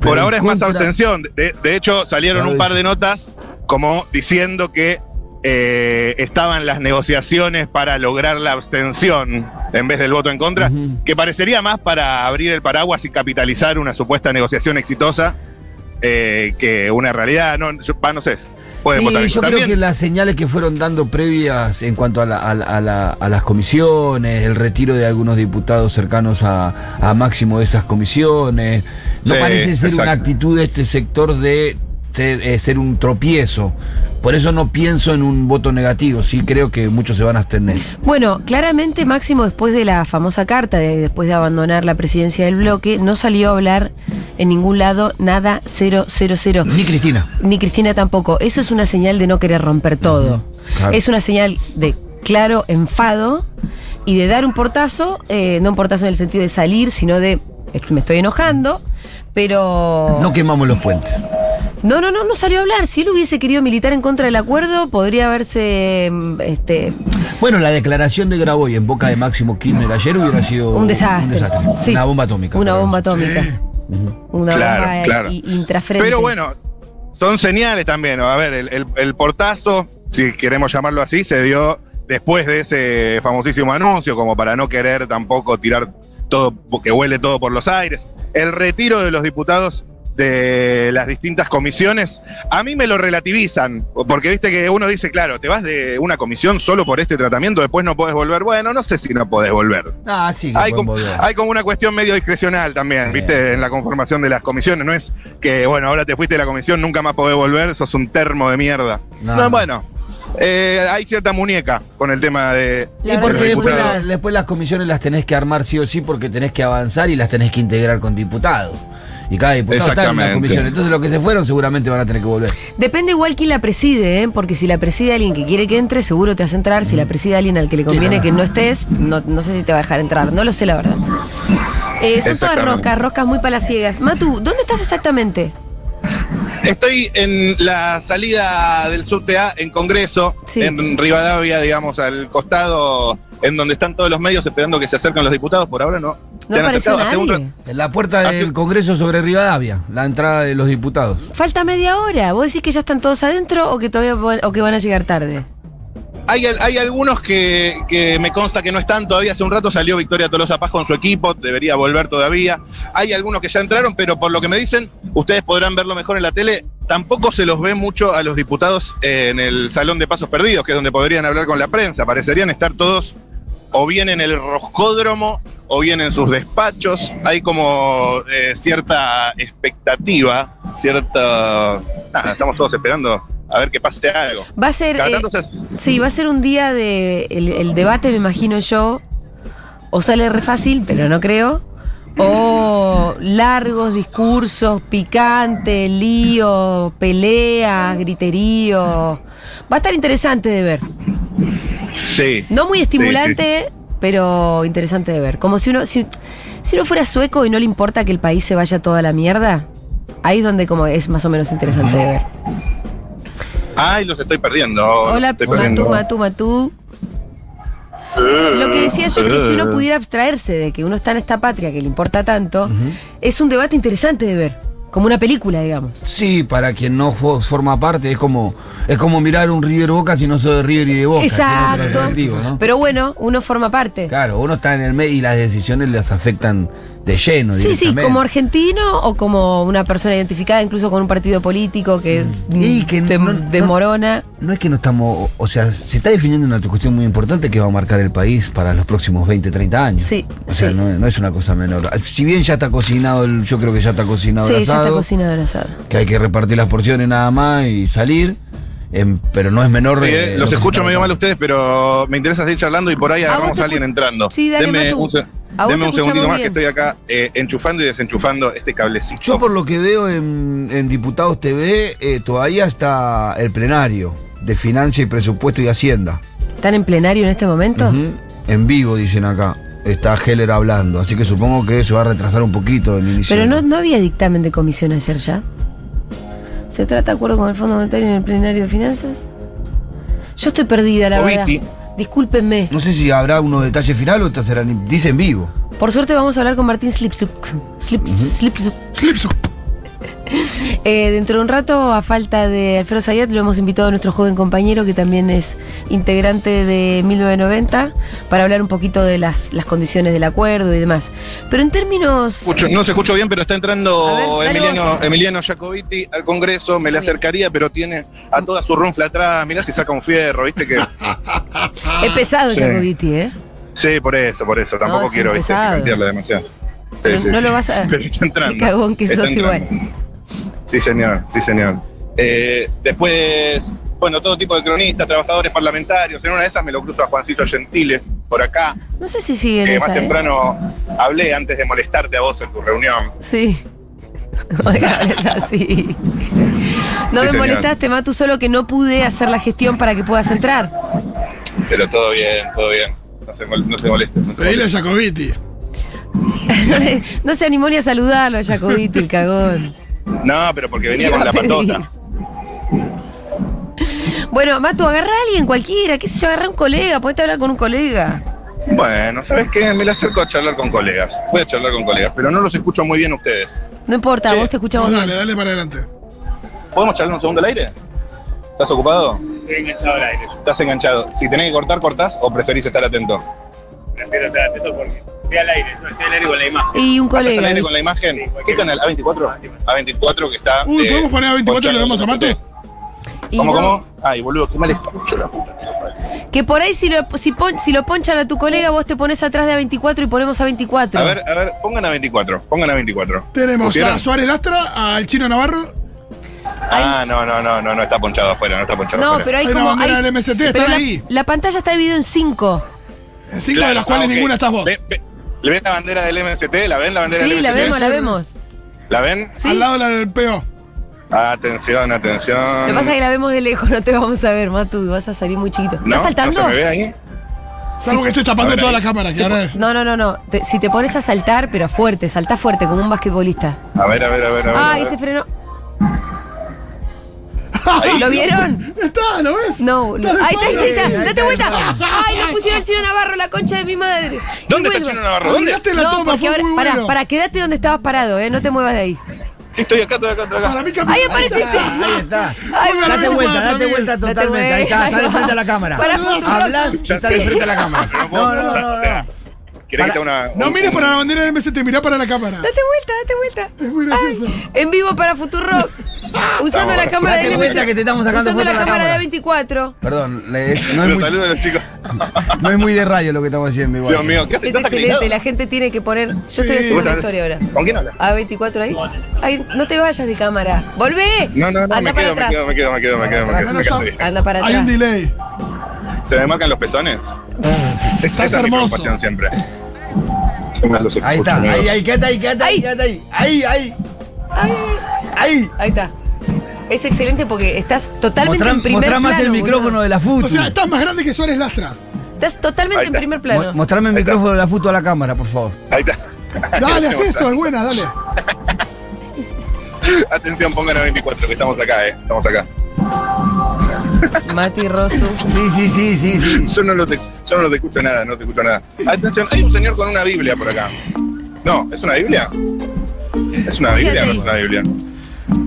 Speaker 2: Pero
Speaker 10: Por
Speaker 2: en
Speaker 10: ahora es más
Speaker 2: contra-
Speaker 10: abstención. De, de hecho, salieron
Speaker 2: Claro,
Speaker 10: un par de notas como diciendo que eh, estaban las negociaciones para lograr la abstención en vez del voto en contra, que parecería más para abrir el paraguas y capitalizar una supuesta negociación exitosa eh, que una realidad. No, yo- pa, no sé. Pueden
Speaker 2: Sí,
Speaker 10: votar
Speaker 2: yo creo
Speaker 10: También-
Speaker 2: que las señales que fueron dando previas en cuanto a, la- a la- a la- a las comisiones, el retiro de algunos diputados cercanos a, a Máximo de esas comisiones, no
Speaker 10: Sí,
Speaker 2: parece ser una actitud de este sector de ser, eh, ser un tropiezo. Por eso no pienso en un voto negativo, sí creo que muchos se van a abstener.
Speaker 3: Bueno, claramente Máximo después de la famosa carta, de, después de abandonar la presidencia del bloque, no salió a hablar en ningún lado nada 000.
Speaker 2: Ni Cristina.
Speaker 3: Ni Cristina tampoco. Eso es una señal de no querer romper todo.
Speaker 2: claro.
Speaker 3: Es una señal de claro enfado y de dar un portazo, eh, no un portazo en el sentido de salir, sino de "Es que me estoy enojando, pero...
Speaker 2: No quemamos los puentes.
Speaker 3: No, no, no, no salió a hablar. Si él hubiese querido militar en contra del acuerdo, podría haberse mm, este,
Speaker 2: Bueno, la declaración de Graboy en boca de Máximo Kirchner ayer hubiera sido
Speaker 3: un desastre. Sí.
Speaker 2: Una bomba atómica.
Speaker 3: Una bomba atómica. Una
Speaker 10: Claro,
Speaker 3: bomba
Speaker 10: claro.
Speaker 3: intrafrente.
Speaker 10: Pero bueno, son señales también. A ver, el, el- el portazo, si queremos llamarlo así, se dio después de ese famosísimo anuncio, como para no querer tampoco tirar todo, que huele todo por los aires. El retiro de los diputados de las distintas comisiones, a mí me lo relativizan, porque viste que uno dice, claro, te vas de una comisión solo por este tratamiento, después no podés volver. Bueno, no sé si no podés volver.
Speaker 2: Ah, sí,
Speaker 10: Hay como,
Speaker 2: volver.
Speaker 10: hay como una cuestión medio discrecional también, ¿viste? En la conformación de las comisiones. No es que, bueno, ahora te fuiste de la comisión, nunca más podés volver, sos un termo de mierda.
Speaker 2: No,
Speaker 10: No,
Speaker 2: no.
Speaker 10: bueno. eh, hay cierta muñeca con el tema de.
Speaker 2: Y porque la- después las comisiones las tenés que armar sí o sí porque tenés que avanzar y las tenés que integrar con diputados. Y cada diputado está en una
Speaker 10: Exactamente.
Speaker 2: comisión. Entonces los que se fueron seguramente van a tener que volver.
Speaker 3: Depende igual quién la preside, ¿eh? porque si la preside alguien que quiere que entre, seguro te hace entrar. Si la preside alguien al que le conviene que no estés, no, no sé si te va a dejar entrar. No lo sé, la verdad. Eh, son todas roscas, roscas muy palaciegas. Matu, ¿dónde estás exactamente?
Speaker 10: Estoy en la salida del subte A en Congreso,
Speaker 3: Sí.
Speaker 10: en Rivadavia, digamos, al costado, en donde están todos los medios esperando que se acerquen los diputados. Por ahora no.
Speaker 3: No apareció nadie.
Speaker 2: En la puerta
Speaker 10: Hace-
Speaker 2: del Congreso sobre Rivadavia, la entrada de los diputados.
Speaker 3: Falta media hora. ¿Vos decís que ya están todos adentro o que todavía van- o que van a llegar tarde?
Speaker 10: Hay, hay algunos que, que me consta que no están todavía. Hace un rato salió Victoria Tolosa Paz con su equipo, debería volver todavía. Hay algunos que ya entraron, pero por lo que me dicen, ustedes podrán verlo mejor en la tele. Tampoco se los ve mucho a los diputados en el Salón de Pasos Perdidos, que es donde podrían hablar con la prensa. Parecerían estar todos o bien en el roscódromo o bien en sus despachos. Hay como eh, cierta expectativa, cierta... Nada, estamos todos esperando a ver que pase algo.
Speaker 3: Va a ser. Eh, sí, va a ser un día de. El, el debate, me imagino yo. O sale re fácil, pero no creo. O largos discursos, picante, lío, pelea, griterío. Va a estar interesante de ver.
Speaker 10: Sí.
Speaker 3: No muy
Speaker 10: Sí,
Speaker 3: estimulante, pero interesante de ver. Como si uno, si, si uno fuera sueco y no le importa que el país se vaya toda la mierda, ahí es donde como es más o menos interesante de ver.
Speaker 10: Ay, los estoy perdiendo.
Speaker 3: Hola,
Speaker 10: estoy
Speaker 3: Matú,
Speaker 10: perdiendo.
Speaker 3: Matú, Matú. Lo que decía yo es que si uno pudiera abstraerse de que uno está en esta patria que le importa tanto, es un debate interesante de ver. Como una película, digamos.
Speaker 2: Sí, para quien no fo- forma parte, es como, es como mirar un River Boca si no sos de River y de Boca.
Speaker 3: Exacto.
Speaker 2: ¿no?
Speaker 3: Pero bueno, uno forma parte.
Speaker 2: Claro, uno está en el medio y las decisiones las afectan de lleno.
Speaker 3: Sí, sí, como argentino o como una persona identificada incluso con un partido político que,
Speaker 2: Y que
Speaker 3: de,
Speaker 2: no-
Speaker 3: de
Speaker 2: no-
Speaker 3: morona.
Speaker 2: No es que no estamos, o sea, se está definiendo una cuestión muy importante que va a marcar el país para los próximos 20, 30 años.
Speaker 3: Sí,
Speaker 2: O sea,
Speaker 3: sí.
Speaker 2: no, no es una cosa menor. Si bien ya está cocinado, el, yo creo que ya está cocinado
Speaker 3: Sí,
Speaker 2: el
Speaker 3: ya está
Speaker 2: asado,
Speaker 3: cocinado el asado.
Speaker 2: que hay que repartir las porciones nada más y salir, em, pero no es menor.
Speaker 10: Sí,
Speaker 2: eh,
Speaker 10: eh,
Speaker 2: lo
Speaker 10: los escucho medio mal ustedes, pero me interesa seguir charlando y por ahí
Speaker 3: A vos
Speaker 10: agarramos
Speaker 3: te
Speaker 10: a alguien entrando.
Speaker 3: Sí, dale,
Speaker 10: Denme
Speaker 3: Matu.
Speaker 10: un,
Speaker 3: te
Speaker 10: un segundito más que estoy acá eh, enchufando y desenchufando este cablecito.
Speaker 2: Yo por lo que veo en, en Diputados TV, eh, todavía está el plenario de Financia y Presupuesto y Hacienda.
Speaker 3: ¿Están en plenario en este momento?
Speaker 2: En vivo, dicen acá. Está Heller hablando, así que supongo que se va a retrasar un poquito el inicio.
Speaker 3: Pero no, no había dictamen de comisión ayer ya. ¿Se trata de acuerdo con el Fondo Monetario en el plenario de finanzas? Yo estoy perdida, la verdad. Discúlpenme.
Speaker 2: No sé si habrá unos detalles finales o te serán, dice en vivo.
Speaker 3: Por suerte vamos a hablar con Martín Slipsuk. Slip, Slipsuk.
Speaker 1: Slipsuk.
Speaker 3: Eh, dentro de un rato, a falta de Alfredo Sayat, lo hemos invitado a nuestro joven compañero, que también es integrante de 1990, para hablar un poquito de las, las condiciones del acuerdo y demás. Pero en términos...
Speaker 10: Escucho- no se escucho bien, pero está entrando
Speaker 3: ver,
Speaker 10: Emiliano. Emiliano Jacobiti al Congreso. Me le acercaría, pero tiene a toda su ronfla atrás. Mirá si saca un fierro, ¿viste? que
Speaker 3: Es pesado,
Speaker 10: Sí.
Speaker 3: Jacobiti, ¿eh?
Speaker 10: Sí, por eso, por eso. Tampoco quiero picantearle demasiado. Sí,
Speaker 3: Pero
Speaker 10: sí,
Speaker 3: no
Speaker 10: sí.
Speaker 3: lo vas a-
Speaker 10: Pero está entrando.
Speaker 3: Qué cagón que sos igual.
Speaker 10: Sí, señor, sí, señor. Eh, después, bueno, todo tipo de cronistas, trabajadores parlamentarios. En una de esas me lo cruzo a Juancito Gentile, por acá.
Speaker 3: No sé si sigue
Speaker 10: que más
Speaker 3: ¿eh?
Speaker 10: temprano hablé antes de molestarte a vos en tu reunión.
Speaker 3: Sí. Oiga, es así. No
Speaker 10: Sí,
Speaker 3: me
Speaker 10: señor.
Speaker 3: molestaste, Matu, solo que no pude hacer la gestión para que puedas entrar.
Speaker 10: Pero todo bien, todo bien. No se, mol- no se moleste. No
Speaker 1: Pedile a. Jacobiti.
Speaker 3: no, le- no se animó ni a saludarlo, Jacobiti, el cagón.
Speaker 10: No, pero porque venía con la
Speaker 3: a pedir.
Speaker 10: patota.
Speaker 3: Bueno, Matu, agarra a alguien, cualquiera, qué sé yo, agarra a un colega, podés hablar con un colega.
Speaker 10: Bueno, ¿sabes qué? Me le acerco a charlar con colegas. Voy a charlar con colegas, pero no los escucho muy bien ustedes.
Speaker 3: No importa,
Speaker 10: Che,
Speaker 3: vos te escuchamos
Speaker 1: Vos dale, dale para adelante.
Speaker 10: ¿Podemos charlar un segundo al aire? ¿Estás ocupado?
Speaker 6: Estoy enganchado al aire.
Speaker 10: ¿Estás enganchado? Si tenés que cortar, cortás o preferís estar atento.
Speaker 6: Prefiero estar atento porque estoy al aire. No estoy al aire con la imagen.
Speaker 3: Y un
Speaker 10: ¿Estás al
Speaker 3: colega.
Speaker 10: aire con la imagen?
Speaker 6: Sí,
Speaker 10: ¿Qué canal? ¿A24? A24 que está.
Speaker 1: Uy,
Speaker 10: eh,
Speaker 1: ¿podemos poner a 24 y lo vemos a Mato?
Speaker 3: Y
Speaker 10: ¿Cómo,
Speaker 3: no-
Speaker 10: cómo? Ay, boludo, qué mal escucho la puta.
Speaker 3: Que por ahí si lo, si, pon- si lo ponchan a tu colega, vos te pones atrás de A24 y ponemos A24.
Speaker 10: A ver, a ver, pongan a 24, pongan a 24.
Speaker 1: Tenemos
Speaker 10: ¿Pusieron?
Speaker 1: a Suárez Lastra, al Chino Navarro.
Speaker 10: Ah, no, no, no, no, no está ponchado afuera, no está ponchado
Speaker 3: No,
Speaker 10: afuera.
Speaker 3: pero hay
Speaker 1: Hay una
Speaker 3: como.
Speaker 1: bandera
Speaker 3: hay-
Speaker 1: del MST,
Speaker 3: pero
Speaker 1: están
Speaker 3: la,
Speaker 1: ahí.
Speaker 3: la pantalla está dividida en cinco.
Speaker 1: Cinco
Speaker 10: Claro,
Speaker 1: de las cuales
Speaker 10: ah, ok.
Speaker 1: ninguna estás vos.
Speaker 10: Ve- ve- ¿Le ven la bandera del MST? ¿La ven la bandera
Speaker 3: Sí,
Speaker 10: del
Speaker 3: la
Speaker 10: MST?
Speaker 3: vemos, la vemos.
Speaker 10: ¿La ven?
Speaker 3: Sí.
Speaker 1: Al lado de la del PO.
Speaker 10: Atención, atención.
Speaker 3: Lo que pasa es que la vemos de lejos, no te vamos a ver, Matu, vas a salir muy chiquito.
Speaker 10: ¿No?
Speaker 3: ¿Estás saltando?
Speaker 10: ¿No se me ve ahí?
Speaker 1: Salvo que estoy tapando
Speaker 10: A ver
Speaker 1: toda
Speaker 10: ahí.
Speaker 1: la cámara, que ahora es.
Speaker 3: No, no, no, no. Te- si te pones a saltar, pero fuerte, salta fuerte, como un basquetbolista.
Speaker 10: A ver, a ver, a ver, a ver.
Speaker 3: Ah,
Speaker 10: a ver.
Speaker 3: se frenó. ¿Lo vieron?
Speaker 1: Está, ¿lo ves?
Speaker 3: No, lo- ahí está, ahí está, ahí está.
Speaker 2: ahí
Speaker 3: Date vuelta. Ay, lo pusieron Chino Navarro, la concha de mi madre.
Speaker 10: ¿Dónde está. Chino Navarro? ¿Dónde?
Speaker 1: La
Speaker 3: No,
Speaker 1: toma,
Speaker 3: porque
Speaker 1: fue
Speaker 3: ahora,
Speaker 1: muy
Speaker 3: pará,
Speaker 1: bueno.
Speaker 3: pará, quédate donde estabas parado, eh, no te muevas de ahí.
Speaker 10: Sí, estoy acá, estoy acá, estoy acá.
Speaker 1: Para mí.
Speaker 3: Ahí apareciste.
Speaker 2: Ahí está.
Speaker 3: Ay,
Speaker 2: Date vuelta,
Speaker 1: 24
Speaker 2: date vuelta totalmente. Ahí está, está de frente a la cámara.
Speaker 3: Para.
Speaker 2: Hablas y está de frente a la cámara. No, no, no, no.
Speaker 10: ¿Querés que te una.
Speaker 1: No
Speaker 10: un-
Speaker 1: mires para la bandera del MST, mirá para la cámara.
Speaker 3: Date vuelta, date vuelta.
Speaker 1: Es muy gracioso.
Speaker 3: Ay, en vivo para Futurock. Usando la cámara de
Speaker 2: vuelta que te estamos sacando
Speaker 3: Usando la
Speaker 2: la
Speaker 3: cámara de 24.
Speaker 2: Perdón, le- no, es
Speaker 10: Los
Speaker 2: muy,
Speaker 10: saludos a los chicos.
Speaker 2: no es muy de radio lo que estamos haciendo igual.
Speaker 10: Dios mío, ¿qué haces?
Speaker 3: Es
Speaker 10: ¿Estás
Speaker 3: excelente,
Speaker 10: acreditado?
Speaker 3: la gente tiene que poner. Yo
Speaker 1: Sí.
Speaker 3: estoy haciendo
Speaker 10: ¿Vos
Speaker 3: una historia ahora.
Speaker 10: ¿Con quién hablas?
Speaker 3: A 24 ahí. Ay, no te vayas de cámara. ¡Volvé!
Speaker 10: No, no, no,
Speaker 3: Anda
Speaker 10: me
Speaker 3: para
Speaker 10: quedo, me
Speaker 3: atrás.
Speaker 10: quedo, me quedo, me quedo, me quedo, me quedo. me quedo.
Speaker 3: Anda para
Speaker 1: Hay un
Speaker 3: atrás.
Speaker 1: delay.
Speaker 10: ¿Se me marcan los pezones? Es-
Speaker 1: Estás
Speaker 10: esa es mi
Speaker 1: hermoso.
Speaker 10: preocupación siempre.
Speaker 2: Ahí está, ahí, ahí, quédate ahí, quédate ahí,
Speaker 3: Ahí.
Speaker 2: quédate ahí. Ahí, ahí. Ahí.
Speaker 3: Ahí está. Es excelente porque estás totalmente
Speaker 2: Mostrá,
Speaker 3: en primer
Speaker 2: mostrá más
Speaker 3: plano.
Speaker 2: el micrófono
Speaker 3: boludo.
Speaker 2: de la foto.
Speaker 1: O sea, estás más grande que Suárez Lastra.
Speaker 3: Estás totalmente
Speaker 10: Ahí
Speaker 3: en primer
Speaker 2: Mo-
Speaker 3: plano.
Speaker 2: Mostrame el micrófono de la foto a la cámara, por favor.
Speaker 10: Ahí está.
Speaker 1: Dale, haz eso, es buena, dale.
Speaker 10: Atención, pongan a 24, que estamos acá, eh. Estamos acá.
Speaker 3: Mati Rosu.
Speaker 2: Sí, sí, sí, sí, sí.
Speaker 10: Yo no los, yo no los escucho nada, no los escucho nada. Atención, hay un señor con una Biblia por acá. No, ¿es una Biblia? ¿Es una Biblia o no es una Biblia?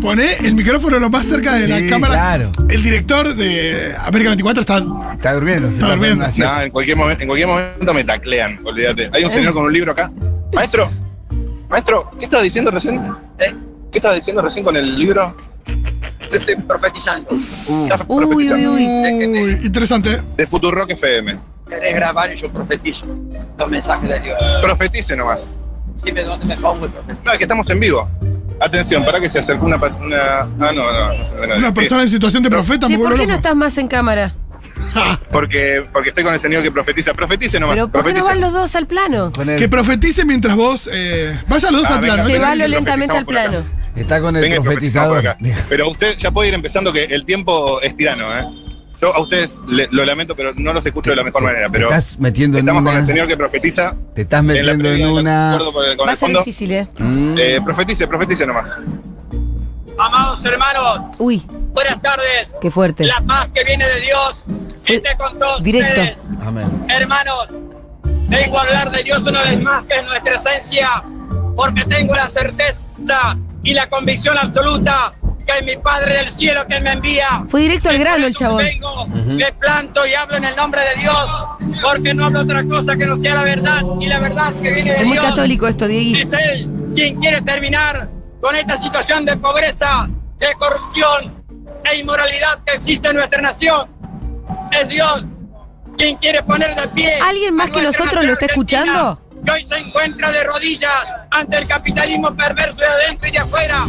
Speaker 1: Poné el micrófono lo más cerca de
Speaker 2: Sí,
Speaker 1: la cámara.
Speaker 2: claro.
Speaker 1: El director de América 24 está.
Speaker 2: Está durmiendo.
Speaker 1: Está durmiendo.
Speaker 10: No, en cualquier, momento, en cualquier momento me taclean, olvídate. Hay un señor con un libro acá. Maestro, maestro, ¿qué estaba diciendo recién? ¿Qué estaba diciendo recién con el libro?
Speaker 5: Estoy profetizando.
Speaker 10: Estás
Speaker 3: Uy, uy, uy.
Speaker 1: Uy, interesante. ¿eh?
Speaker 10: De Futurock FM.
Speaker 5: Querés grabar y yo profetizo los mensajes de Dios.
Speaker 10: Profetice nomás.
Speaker 5: Dime dónde me pongo y profetizo.
Speaker 10: No, es que estamos en vivo. Atención, para que se acerque una, una. Ah, no, no.
Speaker 1: Una persona en situación de profeta,
Speaker 3: Che, ¿por qué no estás más en cámara?
Speaker 10: Porque, porque estoy con el señor que profetiza. Profetice nomás.
Speaker 3: Pero ¿por qué no van los dos al plano?
Speaker 1: Que profetice mientras vos. Eh, vaya los dos
Speaker 10: Ah,
Speaker 1: al
Speaker 10: venga,
Speaker 1: plano.
Speaker 3: Llévalo lentamente al
Speaker 10: acá.
Speaker 3: plano.
Speaker 2: está con el
Speaker 10: Venga,
Speaker 2: profetizador.
Speaker 10: por acá. Pero usted ya puede ir empezando que el tiempo es tirano, ¿eh? Yo a ustedes le- lo lamento, pero no los escucho de la mejor manera.
Speaker 2: Te
Speaker 10: Pero
Speaker 2: estás metiendo en
Speaker 10: estamos con el señor que profetiza.
Speaker 2: Te estás metiendo en una.
Speaker 10: el,
Speaker 3: Va a ser
Speaker 10: fondo.
Speaker 3: difícil, ¿eh?
Speaker 2: Mm.
Speaker 10: Eh, profetice, profetice nomás.
Speaker 5: Amados hermanos,
Speaker 3: Uy,
Speaker 5: buenas tardes.
Speaker 3: qué fuerte.
Speaker 5: La paz que viene de Dios
Speaker 3: Fue
Speaker 5: esté con todos
Speaker 3: directo.
Speaker 5: ustedes.
Speaker 2: Amén.
Speaker 5: Hermanos, vengo a hablar de Dios una vez más, que es nuestra esencia, porque tengo la certeza y la convicción absoluta que es mi Padre del cielo que me envía.
Speaker 3: Fue directo al grano el chabón.
Speaker 5: Vengo, me planto y hablo en el nombre de Dios, porque no hablo otra cosa que no sea la verdad, y la verdad que viene de
Speaker 3: Es muy
Speaker 5: Dios
Speaker 3: católico esto, Diegui.
Speaker 5: es Él quien quiere terminar con esta situación de pobreza, de corrupción e inmoralidad que existe en nuestra nación. Es Dios quien quiere poner de pie.
Speaker 3: ¿Alguien más
Speaker 5: a
Speaker 3: que nosotros lo está escuchando?
Speaker 5: Que hoy se encuentra de rodillas ante el capitalismo perverso de adentro y de afuera.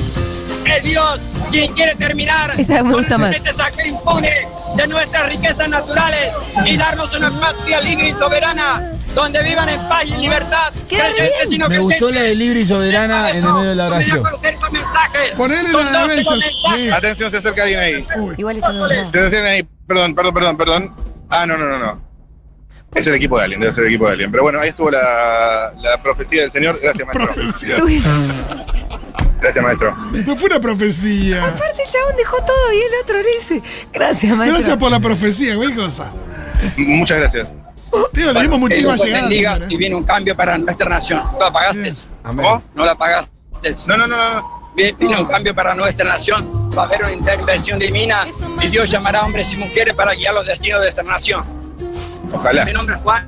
Speaker 5: Es Dios quien quiere terminar
Speaker 3: Esa me gusta
Speaker 5: con
Speaker 3: más.
Speaker 5: este saque impune de nuestras riquezas naturales y darnos una patria libre y soberana donde vivan en paz y libertad. Creyentes y no
Speaker 2: Me gustó la de libre y soberana en el medio de la oración.
Speaker 1: Ponele la de.
Speaker 10: Atención, se acerca alguien ahí.
Speaker 1: Uy.
Speaker 3: Igual esto no.
Speaker 10: Se acerca ahí. Perdón, perdón, perdón, perdón. Ah, no, no, no, no. Es el equipo de alguien, debe ser el equipo de alguien. Pero bueno, ahí estuvo la, la profecía del señor. Gracias, maestro.
Speaker 1: Profecía.
Speaker 3: Tú-
Speaker 10: Gracias, maestro.
Speaker 1: No fue una profecía.
Speaker 3: Aparte, el chabón dejó todo y el otro le dice, gracias, maestro.
Speaker 1: Gracias por la profecía, güey, cosa.
Speaker 10: Muchas gracias.
Speaker 1: Tío, le dimos muchísimas
Speaker 5: Dios
Speaker 1: llegadas.
Speaker 5: y viene un cambio para nuestra nación. ¿No la pagaste?
Speaker 10: ¿Cómo?
Speaker 5: ¿No la pagaste?
Speaker 10: No, no, no, no.
Speaker 5: Viene, viene un cambio para nuestra nación. Va a haber una intervención divina y Dios llamará a hombres y mujeres para guiar los destinos de esta nación.
Speaker 10: Ojalá.
Speaker 5: Mi nombre es Juan.